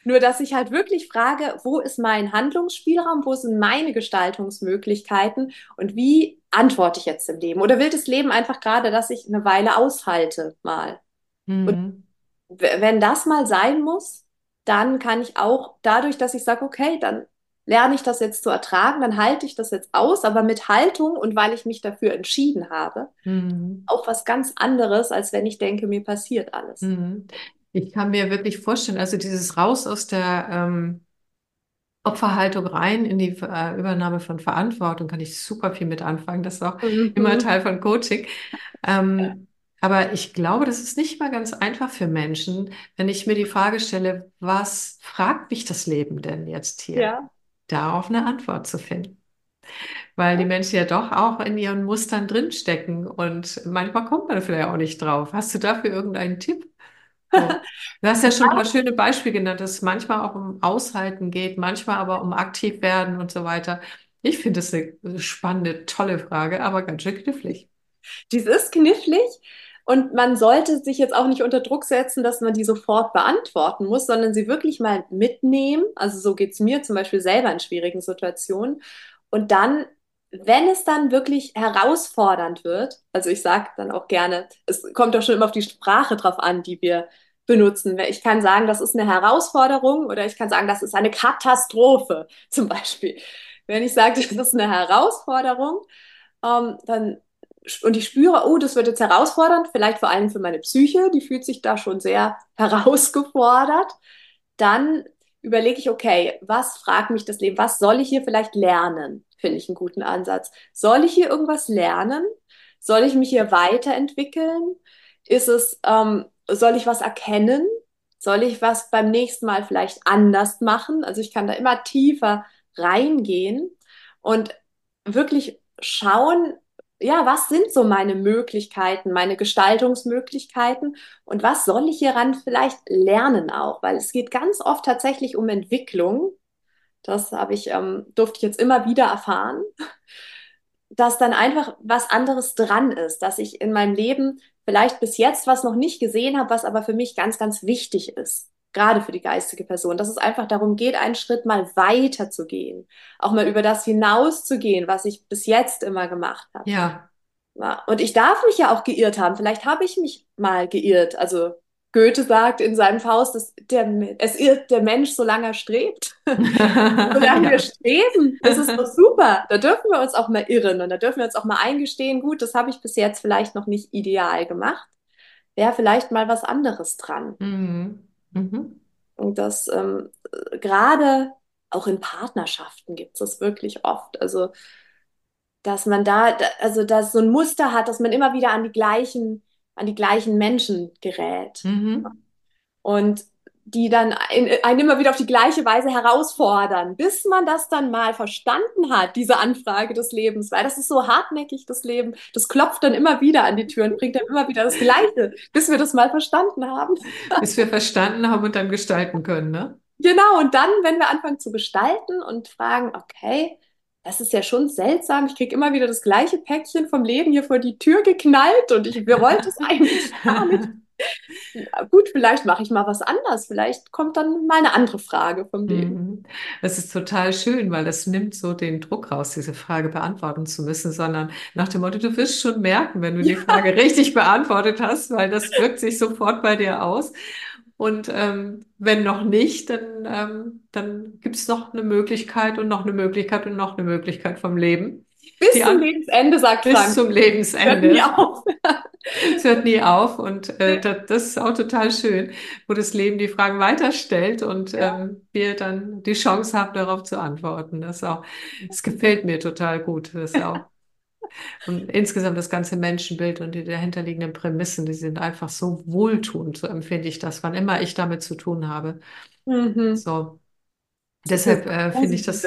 nur, dass ich halt wirklich frage, wo ist mein Handlungsspielraum, wo sind meine Gestaltungsmöglichkeiten und wie antworte ich jetzt im Leben? Oder will das Leben einfach gerade, dass ich eine Weile aushalte mal? Mhm. Und wenn das mal sein muss, dann kann ich auch dadurch, dass ich sage, okay, dann lerne ich das jetzt zu ertragen, dann halte ich das jetzt aus, aber mit Haltung und weil ich mich dafür entschieden habe, mhm. auch was ganz anderes, als wenn ich denke, mir passiert alles. Mhm. Ich kann mir wirklich vorstellen, also dieses Raus aus der ähm, Opferhaltung rein in die äh, Übernahme von Verantwortung, kann ich super viel mit anfangen. Das ist auch mhm. immer Teil von Coaching. Ähm, aber ich glaube, das ist nicht mal ganz einfach für Menschen, wenn ich mir die Frage stelle, was fragt mich das Leben denn jetzt hier? Ja. Darauf eine Antwort zu finden. Weil die Menschen ja doch auch in ihren Mustern drinstecken und manchmal kommt man vielleicht auch nicht drauf. Hast du dafür irgendeinen Tipp? *laughs* Du hast ja schon ein paar schöne Beispiele genannt, dass es manchmal auch um Aushalten geht, manchmal aber um aktiv werden und so weiter. Ich finde es eine spannende, tolle Frage, aber ganz schön knifflig. Dies ist knifflig und man sollte sich jetzt auch nicht unter Druck setzen, dass man die sofort beantworten muss, sondern sie wirklich mal mitnehmen. Also so geht es mir zum Beispiel selber in schwierigen Situationen. Und dann wenn es dann wirklich herausfordernd wird, also ich sage dann auch gerne, es kommt doch schon immer auf die Sprache drauf an, die wir benutzen. Ich kann sagen, das ist eine Herausforderung oder ich kann sagen, das ist eine Katastrophe *laughs* zum Beispiel. Wenn ich sage, das ist eine Herausforderung, ähm, dann und ich spüre, oh, das wird jetzt herausfordernd, vielleicht vor allem für meine Psyche, die fühlt sich da schon sehr *laughs* herausgefordert, dann überlege ich, okay, was fragt mich das Leben? Was soll ich hier vielleicht lernen? Finde ich einen guten Ansatz. Soll ich hier irgendwas lernen? Soll ich mich hier weiterentwickeln? Ist es, ähm, soll ich was erkennen? Soll ich was beim nächsten Mal vielleicht anders machen? Also ich kann da immer tiefer reingehen und wirklich schauen, ja, was sind so meine Möglichkeiten, meine Gestaltungsmöglichkeiten und was soll ich hieran vielleicht lernen auch? Weil es geht ganz oft tatsächlich um Entwicklung. Das habe ich, ähm, durfte ich jetzt immer wieder erfahren, dass dann einfach was anderes dran ist, dass ich in meinem Leben vielleicht bis jetzt was noch nicht gesehen habe, was aber für mich ganz, ganz wichtig ist. Gerade für die geistige Person, dass es einfach darum geht, einen Schritt mal weiter zu gehen, auch mal über das hinauszugehen, was ich bis jetzt immer gemacht habe. Ja. ja. Und ich darf mich ja auch geirrt haben. Vielleicht habe ich mich mal geirrt. Also Goethe sagt in seinem Faust, dass der, es irrt der Mensch, solange er strebt. *laughs* solange wir streben, das ist doch super. Da dürfen wir uns auch mal irren und da dürfen wir uns auch mal eingestehen, gut, das habe ich bis jetzt vielleicht noch nicht ideal gemacht. Wäre vielleicht mal was anderes dran. Mhm. Mhm. Und das ähm, gerade auch in Partnerschaften gibt es das wirklich oft. Also, dass man da, also dass so ein Muster hat, dass man immer wieder an die gleichen an die gleichen Menschen gerät. Mhm. Und die dann einen immer wieder auf die gleiche Weise herausfordern, bis man das dann mal verstanden hat, diese Anfrage des Lebens, weil das ist so hartnäckig, das Leben, das klopft dann immer wieder an die Tür und bringt dann immer wieder das Gleiche, bis wir das mal verstanden haben. *laughs* Bis wir verstanden haben und dann gestalten können, ne? Genau, und dann, wenn wir anfangen zu gestalten und fragen, okay, das ist ja schon seltsam. Ich kriege immer wieder das gleiche Päckchen vom Leben hier vor die Tür geknallt und ich wollte es *laughs* eigentlich gar nicht. Ja, gut, vielleicht mache ich mal was anders. Vielleicht kommt dann mal eine andere Frage vom Leben. Mhm. Das ist total schön, weil das nimmt so den Druck raus, diese Frage beantworten zu müssen, sondern nach dem Motto, du wirst schon merken, wenn du ja. die Frage richtig beantwortet hast, weil das wirkt sich sofort bei dir aus. Und ähm, wenn noch nicht, dann, ähm, dann gibt es noch eine Möglichkeit und noch eine Möglichkeit und noch eine Möglichkeit vom Leben. Bis die zum Lebensende, sagt Bis Frank. zum Lebensende. Hört nie auf. Es hört nie auf und äh, das, das, ist auch total schön, wo das Leben die Fragen weiterstellt und ja. ähm, wir dann die Chance haben, darauf zu antworten. Das auch, das gefällt mir total gut. Das auch *laughs* und insgesamt das ganze Menschenbild und die dahinterliegenden Prämissen, die sind einfach so wohltuend, so empfinde ich das, wann immer ich damit zu tun habe. Mhm. So. Deshalb äh, finde ich das.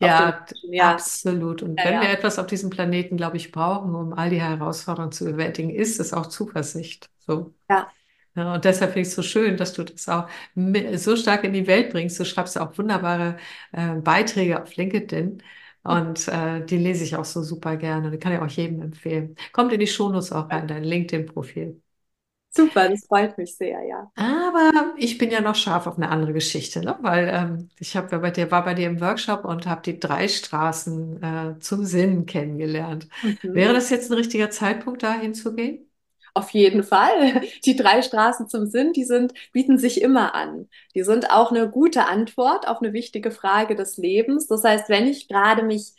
Ja, ja, absolut. Und ja, wenn ja. wir etwas auf diesem Planeten, glaube ich, brauchen, um all die Herausforderungen zu bewältigen, ist es auch Zuversicht. So. Ja. Ja, und deshalb finde ich es so schön, dass du das auch so stark in die Welt bringst. Du schreibst auch wunderbare äh, Beiträge auf LinkedIn. Und äh, die lese ich auch so super gerne. Die kann ich auch jedem empfehlen. Kommt in die Shownotes auch rein, dein LinkedIn-Profil. Super, das freut mich sehr, ja. Aber ich bin ja noch scharf auf eine andere Geschichte, ne? weil ähm, ich habe ja bei dir, war bei dir im Workshop und habe die drei Straßen äh, zum Sinn kennengelernt. Mhm. Wäre das jetzt ein richtiger Zeitpunkt, da hinzugehen? Auf jeden Fall. *laughs* Die drei Straßen zum Sinn, die sind, bieten sich immer an. Die sind auch eine gute Antwort auf eine wichtige Frage des Lebens. Das heißt, wenn ich gerade mich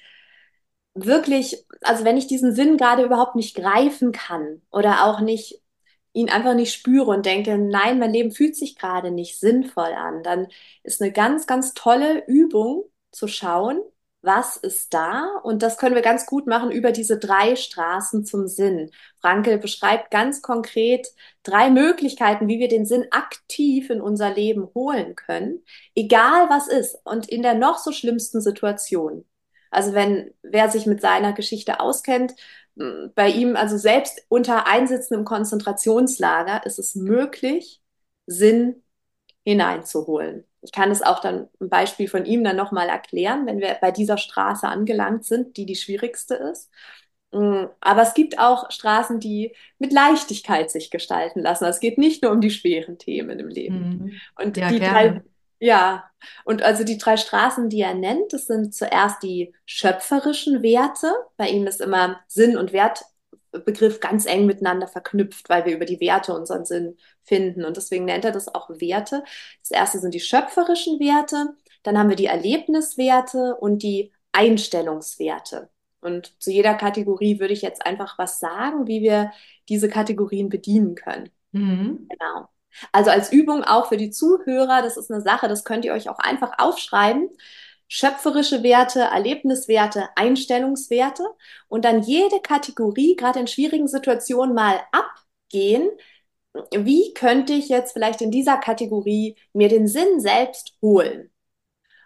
wirklich, also wenn ich diesen Sinn gerade überhaupt nicht greifen kann oder auch nicht ihn einfach nicht spüre und denke, nein, mein Leben fühlt sich gerade nicht sinnvoll an, dann ist eine ganz, ganz tolle Übung zu schauen, was ist da? Und das können wir ganz gut machen über diese drei Straßen zum Sinn. Frankel beschreibt ganz konkret drei Möglichkeiten, wie wir den Sinn aktiv in unser Leben holen können, egal was ist und in der noch so schlimmsten Situation. Also wenn wer sich mit seiner Geschichte auskennt, bei ihm, also selbst unter Einsitzen im Konzentrationslager, ist es möglich, Sinn hineinzuholen. Ich kann es auch dann ein Beispiel von ihm dann nochmal erklären, wenn wir bei dieser Straße angelangt sind, die die schwierigste ist. Mm, aber es gibt auch Straßen, die mit Leichtigkeit sich gestalten lassen. Also es geht nicht nur um die schweren Themen im Leben. Mhm. Und ja, die drei, ja, und also die drei Straßen, die er nennt, das sind zuerst die schöpferischen Werte. Bei ihm ist immer Sinn und Wert Begriff ganz eng miteinander verknüpft, weil wir über die Werte unseren Sinn finden. Und deswegen nennt er das auch Werte. Das erste sind die schöpferischen Werte, dann haben wir die Erlebniswerte und die Einstellungswerte. Und zu jeder Kategorie würde ich jetzt einfach was sagen, wie wir diese Kategorien bedienen können. Mhm. Genau. Also als Übung auch für die Zuhörer, das ist eine Sache, das könnt ihr euch auch einfach aufschreiben schöpferische Werte, Erlebniswerte, Einstellungswerte und dann jede Kategorie, gerade in schwierigen Situationen, mal abgehen. Wie könnte ich jetzt vielleicht in dieser Kategorie mir den Sinn selbst holen?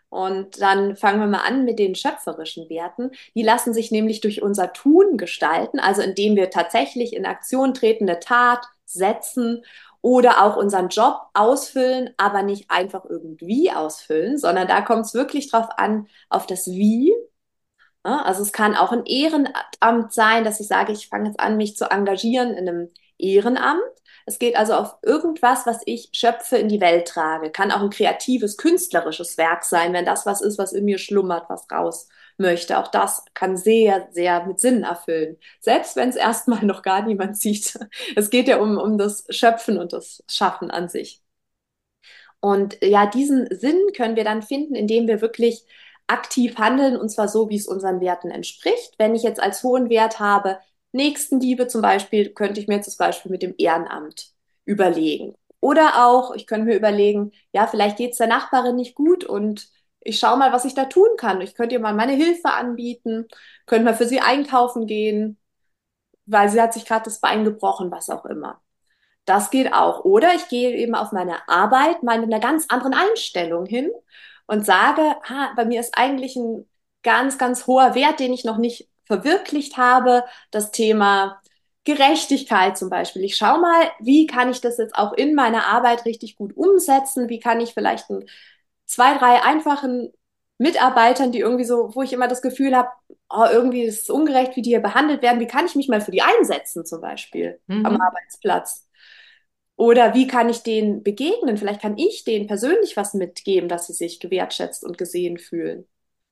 Und dann fangen wir mal an mit den schöpferischen Werten. Die lassen sich nämlich durch unser Tun gestalten, also indem wir tatsächlich in Aktion tretende Tat setzen oder auch unseren Job ausfüllen, aber nicht einfach irgendwie ausfüllen, sondern da kommt es wirklich drauf an, auf das Wie. Also es kann auch ein Ehrenamt sein, dass ich sage, ich fange jetzt an, mich zu engagieren in einem Ehrenamt. Es geht also auf irgendwas, was ich schöpfe, in die Welt trage. Kann auch ein kreatives, künstlerisches Werk sein, wenn das was ist, was in mir schlummert, was raus möchte. Auch das kann sehr, sehr mit Sinn erfüllen. Selbst wenn es erstmal noch gar niemand *laughs* sieht. Es geht ja um, um das Schöpfen und das Schaffen an sich. Und ja, diesen Sinn können wir dann finden, indem wir wirklich aktiv handeln und zwar so, wie es unseren Werten entspricht. Wenn ich jetzt als hohen Wert habe, Nächstenliebe zum Beispiel, könnte ich mir jetzt das Beispiel mit dem Ehrenamt überlegen. Oder auch, ich könnte mir überlegen, ja, vielleicht geht es der Nachbarin nicht gut und ich schaue mal, was ich da tun kann. Ich könnte ihr mal meine Hilfe anbieten, könnte mal für sie einkaufen gehen, weil sie hat sich gerade das Bein gebrochen, was auch immer. Das geht auch. Oder ich gehe eben auf meine Arbeit mal mit einer ganz anderen Einstellung hin und sage, ha, bei mir ist eigentlich ein ganz, ganz hoher Wert, den ich noch nicht verwirklicht habe, das Thema Gerechtigkeit zum Beispiel. Ich schaue mal, wie kann ich das jetzt auch in meiner Arbeit richtig gut umsetzen? Wie kann ich vielleicht ein, zwei, drei einfachen Mitarbeitern, die irgendwie so, wo ich immer das Gefühl habe, oh, irgendwie ist es ungerecht, wie die hier behandelt werden. Wie kann ich mich mal für die einsetzen, zum Beispiel mhm. am Arbeitsplatz? Oder wie kann ich denen begegnen? Vielleicht kann ich denen persönlich was mitgeben, dass sie sich gewertschätzt und gesehen fühlen.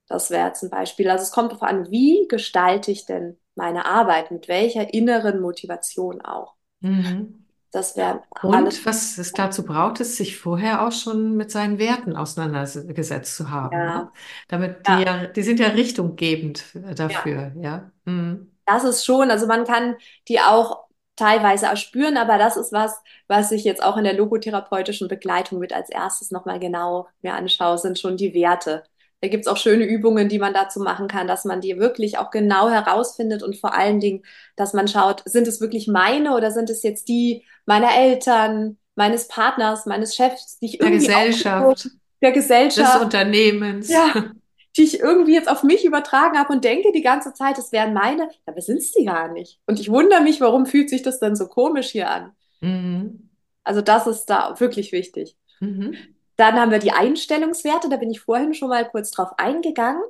Das wäre jetzt ein Beispiel. Also es kommt darauf an, wie gestalte ich denn meine Arbeit, mit welcher inneren Motivation auch. Mhm. Das wäre Und was es dazu braucht, ist, sich vorher auch schon mit seinen Werten auseinandergesetzt zu haben. Ja. Ne? Damit die, ja. ja. die sind ja richtunggebend dafür, ja. ja. Mhm. Das ist schon, also man kann die auch teilweise erspüren, aber das ist was, was ich jetzt auch in der logotherapeutischen Begleitung mit als erstes nochmal genau mir anschaue, sind schon die Werte. Da gibt's auch schöne Übungen, die man dazu machen kann, dass man die wirklich auch genau herausfindet und vor allen Dingen, dass man schaut, sind es wirklich meine oder sind es jetzt die meiner Eltern, meines Partners, meines Chefs, die ich irgendwie der Gesellschaft, der Gesellschaft, des Unternehmens. Ja, *laughs* die ich irgendwie jetzt auf mich übertragen habe und denke die ganze Zeit, es wären meine, aber sind es die gar nicht. Und ich wundere mich, warum fühlt sich das dann so komisch hier an? Mhm. Also das ist da wirklich wichtig. Mhm. Dann haben wir die Einstellungswerte, da bin ich vorhin schon mal kurz drauf eingegangen.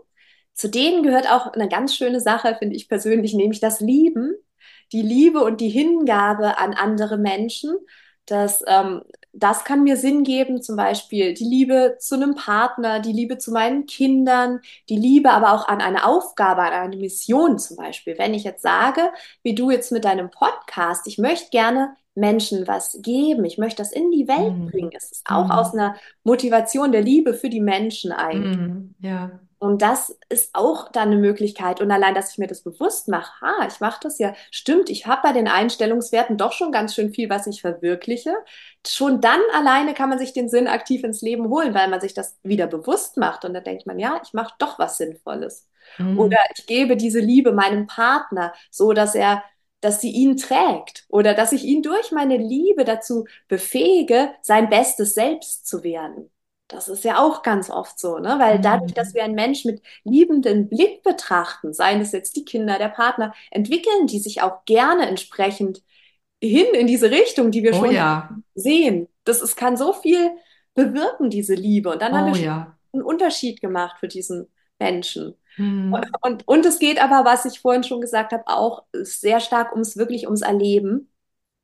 Zu denen gehört auch eine ganz schöne Sache, finde ich persönlich, nämlich das Lieben. Die Liebe und die Hingabe an andere Menschen. Das, ähm, das kann mir Sinn geben, zum Beispiel die Liebe zu einem Partner, die Liebe zu meinen Kindern, die Liebe aber auch an eine Aufgabe, an eine Mission zum Beispiel. Wenn ich jetzt sage, wie du jetzt mit deinem Podcast, ich möchte gerne Menschen was geben. Ich möchte das in die Welt mm. bringen. Es ist auch mm. aus einer Motivation der Liebe für die Menschen eigentlich. Mm. Ja. Und das ist auch dann eine Möglichkeit. Und allein, dass ich mir das bewusst mache, ha, ich mache das ja, stimmt, ich habe bei den Einstellungswerten doch schon ganz schön viel, was ich verwirkliche. Schon dann alleine kann man sich den Sinn aktiv ins Leben holen, weil man sich das wieder bewusst macht. Und dann denkt man, ja, ich mache doch was Sinnvolles. Mhm. Oder ich gebe diese Liebe meinem Partner, so dass er dass sie ihn trägt oder dass ich ihn durch meine Liebe dazu befähige, sein bestes Selbst zu werden. Das ist ja auch ganz oft so, ne? Weil mhm. dadurch, dass wir einen Mensch mit liebenden Blick betrachten, seien es jetzt die Kinder, der Partner, entwickeln die sich auch gerne entsprechend hin in diese Richtung, die wir oh, schon ja. sehen. Das ist, kann so viel bewirken, diese Liebe. Und dann oh, haben wir ja. einen Unterschied gemacht für diesen Menschen. Mhm. Und, und es geht aber, was ich vorhin schon gesagt habe, auch sehr stark ums wirklich ums Erleben.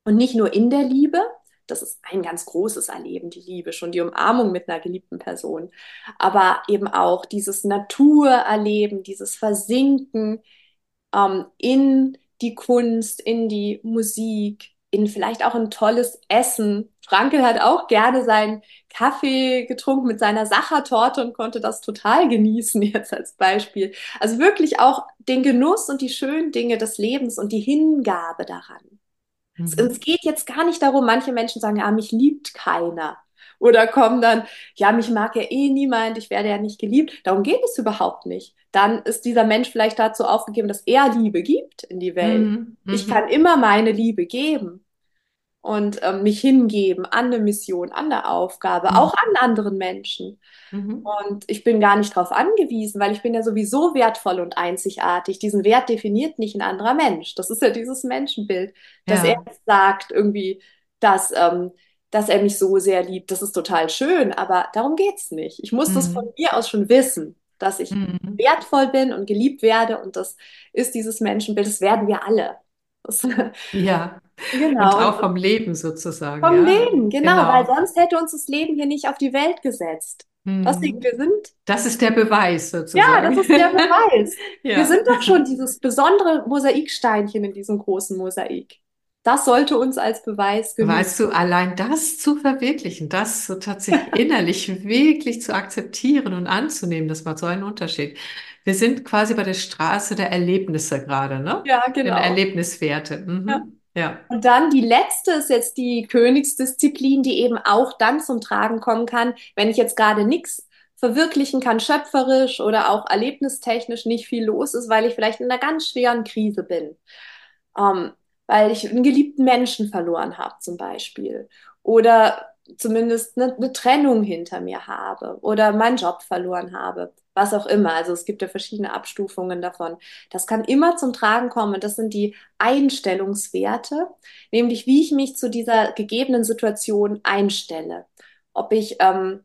Und nicht nur in der Liebe, das ist ein ganz großes Erleben, die Liebe, schon die Umarmung mit einer geliebten Person, aber eben auch dieses Naturerleben, dieses Versinken ähm, in die Kunst, in die Musik, in vielleicht auch ein tolles Essen. Frankel hat auch gerne seinen Kaffee getrunken mit seiner Sachertorte und konnte das total genießen *laughs* jetzt als Beispiel. Also wirklich auch den Genuss und die schönen Dinge des Lebens und die Hingabe daran. Mhm. Es, es geht jetzt gar nicht darum, manche Menschen sagen, ja, mich liebt keiner. Oder kommen dann, ja, mich mag ja eh niemand, ich werde ja nicht geliebt. Darum geht es überhaupt nicht. Dann ist dieser Mensch vielleicht dazu aufgegeben, dass er Liebe gibt in die Welt. Mhm. Ich mhm. kann immer meine Liebe geben und ähm, mich hingeben an eine Mission, an eine Aufgabe, mhm. auch an anderen Menschen. Mhm. Und ich bin gar nicht darauf angewiesen, weil ich bin ja sowieso wertvoll und einzigartig. Diesen Wert definiert nicht ein anderer Mensch. Das ist ja dieses Menschenbild, dass ja. er sagt irgendwie, dass, ähm, dass er mich so sehr liebt. Das ist total schön, aber darum geht's nicht. Ich muss mhm. das von mir aus schon wissen dass ich mhm. wertvoll bin und geliebt werde. Und das ist dieses Menschenbild. Das werden wir alle. *laughs* ja, genau. Und auch vom Leben sozusagen. Vom ja. Leben, genau, genau, weil sonst hätte uns das Leben hier nicht auf die Welt gesetzt. Mhm. Wir sind. Das ist der Beweis sozusagen. Ja, das ist der Beweis. *laughs* ja. Wir sind doch schon dieses besondere Mosaiksteinchen in diesem großen Mosaik. Das sollte uns als Beweis genügen. Weißt du, allein das zu verwirklichen, das so tatsächlich *laughs* innerlich wirklich zu akzeptieren und anzunehmen, das macht so einen Unterschied. Wir sind quasi bei der Straße der Erlebnisse gerade, ne? Ja, genau. Der Erlebniswerte. Mhm. Ja. ja. Und dann die letzte ist jetzt die Königsdisziplin, die eben auch dann zum Tragen kommen kann, wenn ich jetzt gerade nichts verwirklichen kann, schöpferisch oder auch erlebnistechnisch nicht viel los ist, weil ich vielleicht in einer ganz schweren Krise bin. Ähm, weil ich einen geliebten Menschen verloren habe zum Beispiel oder zumindest eine, eine Trennung hinter mir habe oder meinen Job verloren habe, was auch immer. Also es gibt ja verschiedene Abstufungen davon. Das kann immer zum Tragen kommen. Das sind die Einstellungswerte, nämlich wie ich mich zu dieser gegebenen Situation einstelle. Ob ich ähm,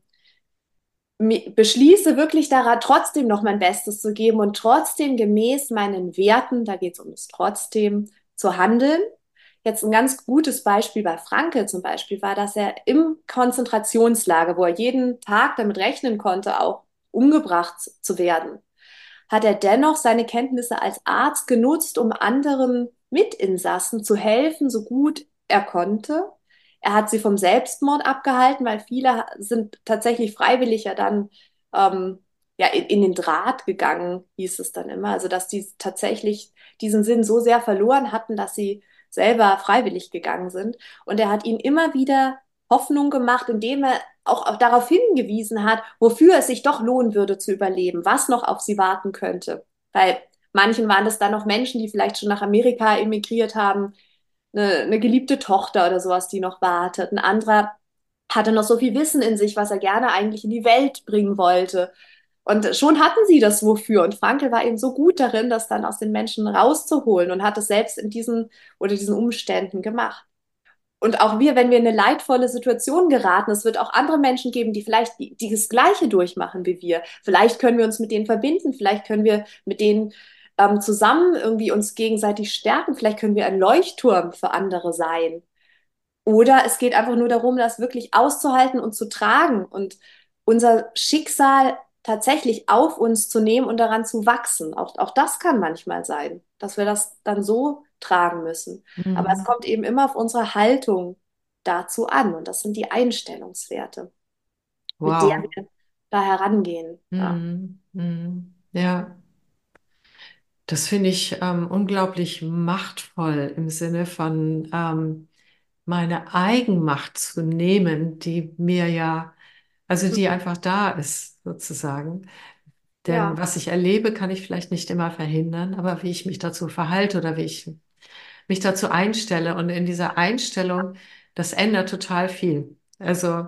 beschließe wirklich daran, trotzdem noch mein Bestes zu geben und trotzdem gemäß meinen Werten, da geht es um das trotzdem, zu handeln. Jetzt ein ganz gutes Beispiel bei Franke zum Beispiel war, dass er im Konzentrationslager, wo er jeden Tag damit rechnen konnte, auch umgebracht zu werden, hat er dennoch seine Kenntnisse als Arzt genutzt, um anderen Mitinsassen zu helfen, so gut er konnte er hat sie vom Selbstmord abgehalten, weil viele sind tatsächlich freiwillig ja dann ähm, ja, in, in, den Draht gegangen, hieß es dann immer. Also dass die tatsächlich diesen Sinn so sehr verloren hatten, dass sie selber freiwillig gegangen sind. Und er hat ihnen immer wieder Hoffnung gemacht, indem er auch, darauf hingewiesen hat, wofür es sich doch lohnen würde zu überleben, was noch auf sie warten könnte. Weil manchen waren das dann noch Menschen, die vielleicht schon nach Amerika emigriert haben, eine, eine geliebte Tochter oder sowas, die noch wartet. Ein anderer hatte noch so viel Wissen in sich, was er gerne eigentlich in die Welt bringen wollte. Und schon hatten sie das wofür. Und Frankel war eben so gut darin, das dann aus den Menschen rauszuholen und hat es selbst in diesen oder diesen Umständen gemacht. Und auch wir, wenn wir in eine leidvolle Situation geraten, es wird auch andere Menschen geben, die vielleicht die, die das Gleiche durchmachen wie wir. Vielleicht können wir uns mit denen verbinden, vielleicht können wir mit denen ähm, zusammen irgendwie uns gegenseitig stärken. Vielleicht können wir ein Leuchtturm für andere sein. Oder es geht einfach nur darum, das wirklich auszuhalten und zu tragen und unser Schicksal tatsächlich auf uns zu nehmen und daran zu wachsen. Auch, auch das kann manchmal sein, dass wir das dann so tragen müssen. Mhm. Aber es kommt eben immer auf unsere Haltung dazu an. Und das sind die Einstellungswerte, wow. mit der wir da herangehen. Mhm. Ja. Mhm. ja. Das finde ich ähm, unglaublich machtvoll im Sinne von ähm, meine Eigenmacht zu nehmen, die mir ja, also die mhm. einfach da ist, sozusagen. Denn ja. was ich erlebe, kann ich vielleicht nicht immer verhindern, aber wie ich mich dazu verhalte oder wie ich mich dazu einstelle und in dieser Einstellung, das ändert total viel. Also,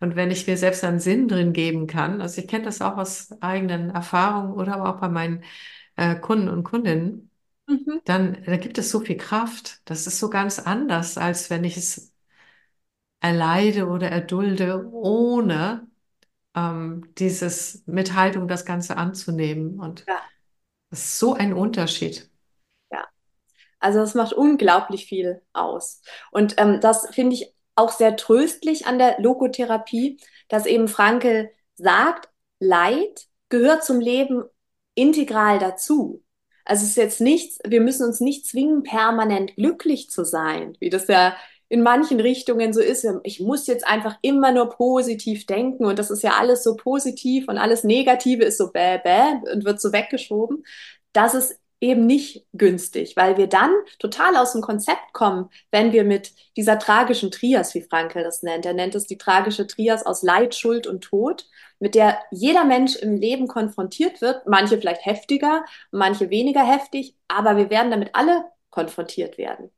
und wenn ich mir selbst einen Sinn drin geben kann, also ich kenne das auch aus eigenen Erfahrungen oder aber auch bei meinen äh, Kunden und Kundinnen, mhm. dann da gibt es so viel Kraft. Das ist so ganz anders, als wenn ich es erleide oder erdulde, ohne ähm, dieses mit Haltung das Ganze anzunehmen. Und ja. das ist so ein Unterschied. Also es macht unglaublich viel aus. Und ähm, das finde ich auch sehr tröstlich an der Logotherapie, dass eben Frankel sagt, Leid gehört zum Leben integral dazu. Also es ist jetzt nichts, wir müssen uns nicht zwingen, permanent glücklich zu sein, wie das ja in manchen Richtungen so ist. Ich muss jetzt einfach immer nur positiv denken und das ist ja alles so positiv und alles Negative ist so bäh bäh und wird so weggeschoben. Das ist eben nicht günstig, weil wir dann total aus dem Konzept kommen, wenn wir mit dieser tragischen Trias, wie Frankel das nennt, er nennt es die tragische Trias aus Leid, Schuld und Tod, mit der jeder Mensch im Leben konfrontiert wird, manche vielleicht heftiger, manche weniger heftig, aber wir werden damit alle konfrontiert werden.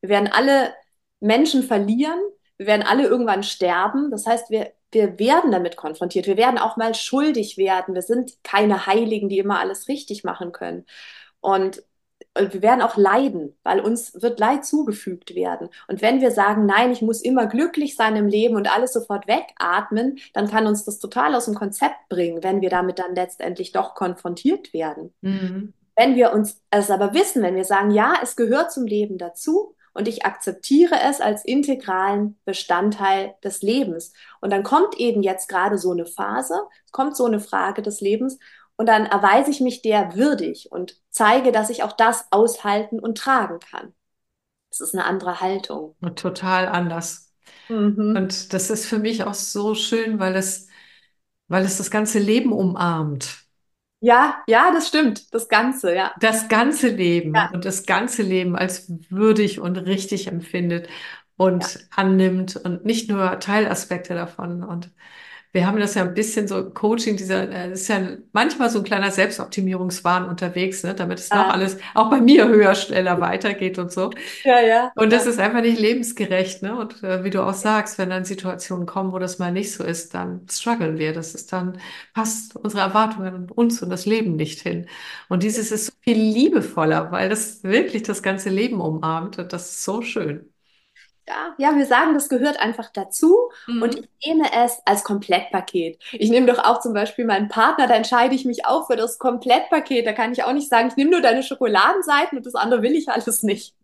Wir werden alle Menschen verlieren, wir werden alle irgendwann sterben, das heißt, wir wir werden damit konfrontiert. Wir werden auch mal schuldig werden. Wir sind keine Heiligen, die immer alles richtig machen können. Und wir werden auch leiden, weil uns wird Leid zugefügt werden. Und wenn wir sagen, nein, ich muss immer glücklich sein im Leben und alles sofort wegatmen, dann kann uns das total aus dem Konzept bringen, wenn wir damit dann letztendlich doch konfrontiert werden. Mhm. Wenn wir uns es aber wissen, wenn wir sagen, ja, es gehört zum Leben dazu und ich akzeptiere es als integralen Bestandteil des Lebens. Und dann kommt eben jetzt gerade so eine Phase, kommt so eine Frage des Lebens und dann erweise ich mich der würdig und zeige, dass ich auch das aushalten und tragen kann. Das ist eine andere Haltung. Total anders. Mhm. Und das ist für mich auch so schön, weil es, weil es das ganze Leben umarmt. Ja, ja, das stimmt. Das Ganze, ja. Das ganze Leben ja. und das ganze Leben als würdig und richtig empfindet und ja. annimmt und nicht nur Teilaspekte davon. Und wir haben das ja ein bisschen so Coaching, dieser, äh, ist ja manchmal so ein kleiner Selbstoptimierungswahn unterwegs, ne, damit es noch alles auch bei mir höher, schneller weitergeht und so. Ja, ja. Und das ja. ist einfach nicht lebensgerecht, ne? Und äh, wie du auch sagst, wenn dann Situationen kommen, wo das mal nicht so ist, dann strugglen wir. Das ist dann passt unsere Erwartungen und uns und das Leben nicht hin. Und dieses ist so viel liebevoller, weil das wirklich das ganze Leben umarmt und das ist so schön ja, ja, wir sagen, das gehört einfach dazu mhm. und ich nehme es als Komplettpaket. Ich nehme doch auch zum Beispiel meinen Partner, da entscheide ich mich auch für das Komplettpaket. Da kann ich auch nicht sagen, ich nehme nur deine Schokoladenseiten und das andere will ich alles nicht.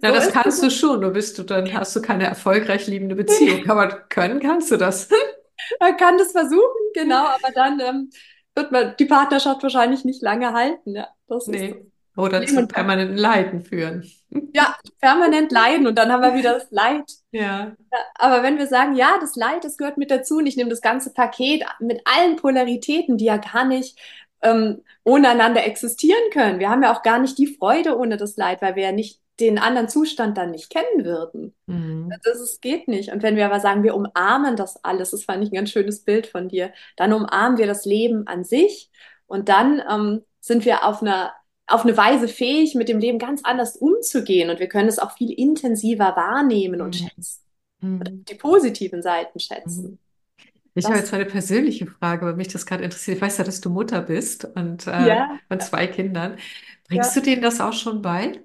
Na, so das kannst du schon, du bist du, dann hast du keine erfolgreich liebende Beziehung, *laughs* aber können kannst du das. *laughs* Man kann das versuchen, genau, aber dann ähm, wird man die Partnerschaft wahrscheinlich nicht lange halten. Ja, das nee. ist oder Leben permanenten Leiden führen. Ja, permanent leiden und dann haben wir wieder das Leid. *laughs* Ja. Aber wenn wir sagen, ja, das Leid, das gehört mit dazu und ich nehme das ganze Paket mit allen Polaritäten, die ja gar nicht ähm, ohne einander existieren können. Wir haben ja auch gar nicht die Freude ohne das Leid, weil wir ja nicht den anderen Zustand dann nicht kennen würden. Mhm. Das ist, geht nicht. Und wenn wir aber sagen, wir umarmen das alles, das fand ich ein ganz schönes Bild von dir, dann umarmen wir das Leben an sich und dann ähm, sind wir auf einer auf eine Weise fähig, mit dem Leben ganz anders umzugehen. Und wir können es auch viel intensiver wahrnehmen und mhm. schätzen. Mhm. Und die positiven Seiten schätzen. Mhm. Ich das habe jetzt mal eine persönliche Frage, weil mich das gerade interessiert. Ich weiß ja, dass du Mutter bist und äh, ja. von zwei Kindern. Bringst ja. du denen das auch schon bei?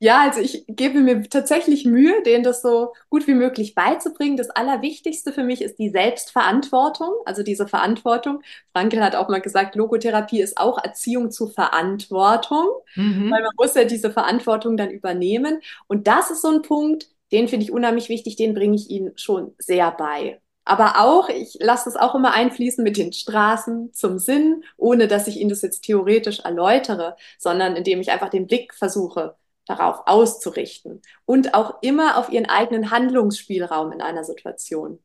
Ja, also ich gebe mir tatsächlich Mühe, denen das so gut wie möglich beizubringen. Das Allerwichtigste für mich ist die Selbstverantwortung, also diese Verantwortung. Frankel hat auch mal gesagt, Logotherapie ist auch Erziehung zu Verantwortung, mhm. weil man muss ja diese Verantwortung dann übernehmen. Und das ist so ein Punkt, den finde ich unheimlich wichtig, den bringe ich ihnen schon sehr bei. Aber auch, ich lasse das auch immer einfließen mit den Straßen zum Sinn, ohne dass ich ihnen das jetzt theoretisch erläutere, sondern indem ich einfach den Blick versuche darauf auszurichten und auch immer auf ihren eigenen Handlungsspielraum in einer Situation.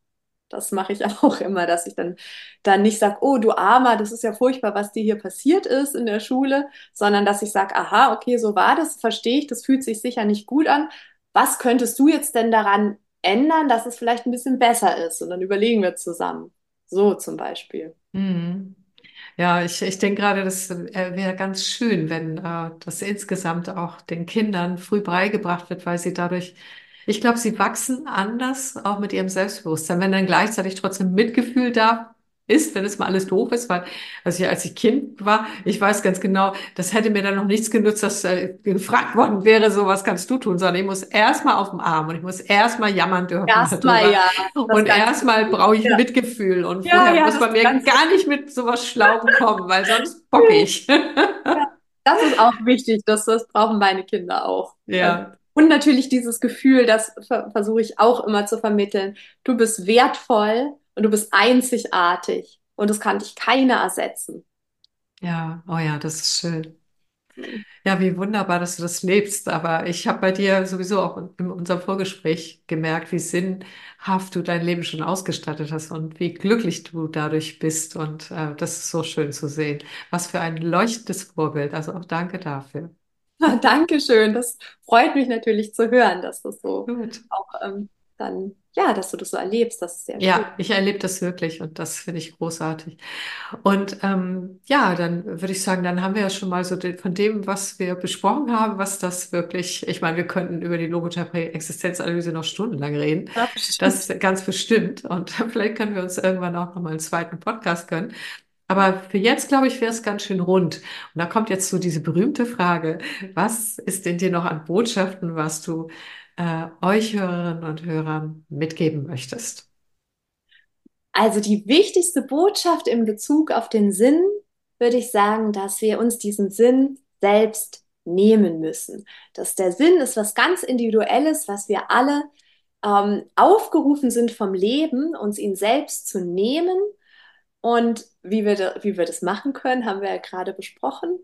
Das mache ich *laughs* auch immer, dass ich dann, dann nicht sage, oh du Armer, das ist ja furchtbar, was dir hier passiert ist in der Schule, sondern dass ich sage, aha, okay, so war das, verstehe ich, das fühlt sich sicher nicht gut an. Was könntest du jetzt denn daran ändern, dass es vielleicht ein bisschen besser ist? Und dann überlegen wir zusammen. So zum Beispiel. Mhm. Ja, ich, ich denke gerade, das äh, wäre ganz schön, wenn äh, das insgesamt auch den Kindern früh beigebracht wird, weil sie dadurch, ich glaube, sie wachsen anders, auch mit ihrem Selbstbewusstsein. Wenn dann gleichzeitig trotzdem Mitgefühl da ist, wenn es mal alles doof ist, weil also ich, als ich Kind war, ich weiß ganz genau, das hätte mir dann noch nichts genutzt, dass äh, gefragt worden wäre, so was kannst du tun, sondern ich muss erstmal auf dem Arm und ich muss erstmal jammern dürfen. Erstmal, ja. Und erstmal brauche ich ja. Mitgefühl und ja, vorher ja, muss man mir gar nicht mit sowas Schlauem kommen, weil sonst *laughs* bock ich. Ja, das ist auch wichtig, das, das brauchen meine Kinder auch. Ja. Und natürlich dieses Gefühl, das versuche ich auch immer zu vermitteln. Du bist wertvoll und du bist einzigartig und das kann dich keiner ersetzen. Ja, oh ja, das ist schön. Ja, wie wunderbar, dass du das lebst. Aber ich habe bei dir sowieso auch in unserem Vorgespräch gemerkt, wie sinnhaft du dein Leben schon ausgestattet hast und wie glücklich du dadurch bist. Und äh, das ist so schön zu sehen. Was für ein leuchtendes Vorbild. Also auch danke dafür. *laughs* Dankeschön. Das freut mich natürlich zu hören, dass das so Gut. auch ähm, dann ja, dass du das so erlebst, das ist sehr Ja, schön. ich erlebe das wirklich und das finde ich großartig. Und ähm, ja, dann würde ich sagen, dann haben wir ja schon mal so de von dem, was wir besprochen haben, was das wirklich, ich meine, wir könnten über die Logotherapie-Existenzanalyse noch stundenlang reden. Ja, das ganz bestimmt. Und *laughs* vielleicht können wir uns irgendwann auch noch mal einen zweiten Podcast gönnen. Aber für jetzt, glaube ich, wäre es ganz schön rund. Und da kommt jetzt so diese berühmte Frage, was ist in dir noch an Botschaften, was du äh, euch Hörerinnen und Hörern mitgeben möchtest? Also die wichtigste Botschaft in Bezug auf den Sinn würde ich sagen, dass wir uns diesen Sinn selbst nehmen müssen. Dass der Sinn ist was ganz Individuelles, was wir alle ähm, aufgerufen sind vom Leben, uns ihn selbst zu nehmen. Und wie wir, wie wir das machen können, haben wir ja gerade besprochen.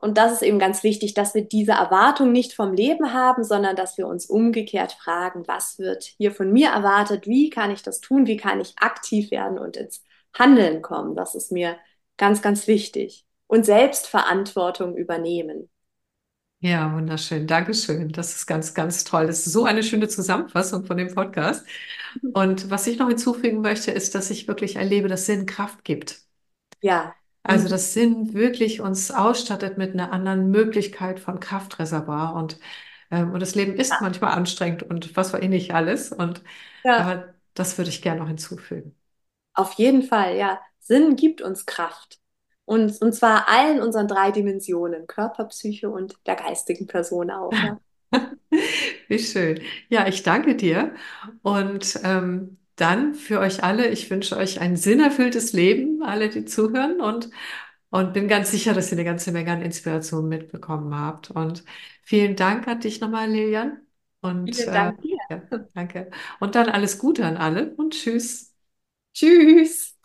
Und das ist eben ganz wichtig, dass wir diese Erwartung nicht vom Leben haben, sondern dass wir uns umgekehrt fragen, was wird hier von mir erwartet, wie kann ich das tun, wie kann ich aktiv werden und ins Handeln kommen. Das ist mir ganz, ganz wichtig. Und Selbstverantwortung übernehmen. Ja, wunderschön. Dankeschön. Das ist ganz, ganz toll. Das ist so eine schöne Zusammenfassung von dem Podcast. Und was ich noch hinzufügen möchte, ist, dass ich wirklich erlebe, dass Sinn Kraft gibt. Ja. Also, mhm. dass Sinn wirklich uns ausstattet mit einer anderen Möglichkeit von Kraftreservoir. Und, ähm, und das Leben ist ja. manchmal anstrengend und was war eh nicht alles. Und ja. aber das würde ich gerne noch hinzufügen. Auf jeden Fall, ja. Sinn gibt uns Kraft. Und, und zwar allen unseren drei Dimensionen, Körper, Psyche und der geistigen Person auch. Ja. *laughs* Wie schön. Ja, ich danke dir. Und ähm, dann für euch alle, ich wünsche euch ein sinnerfülltes Leben, alle, die zuhören. Und, und bin ganz sicher, dass ihr eine ganze Menge an Inspiration mitbekommen habt. Und vielen Dank an dich nochmal, Lilian. Und, vielen Dank äh. Ja, danke. Und dann alles Gute an alle und tschüss. Tschüss.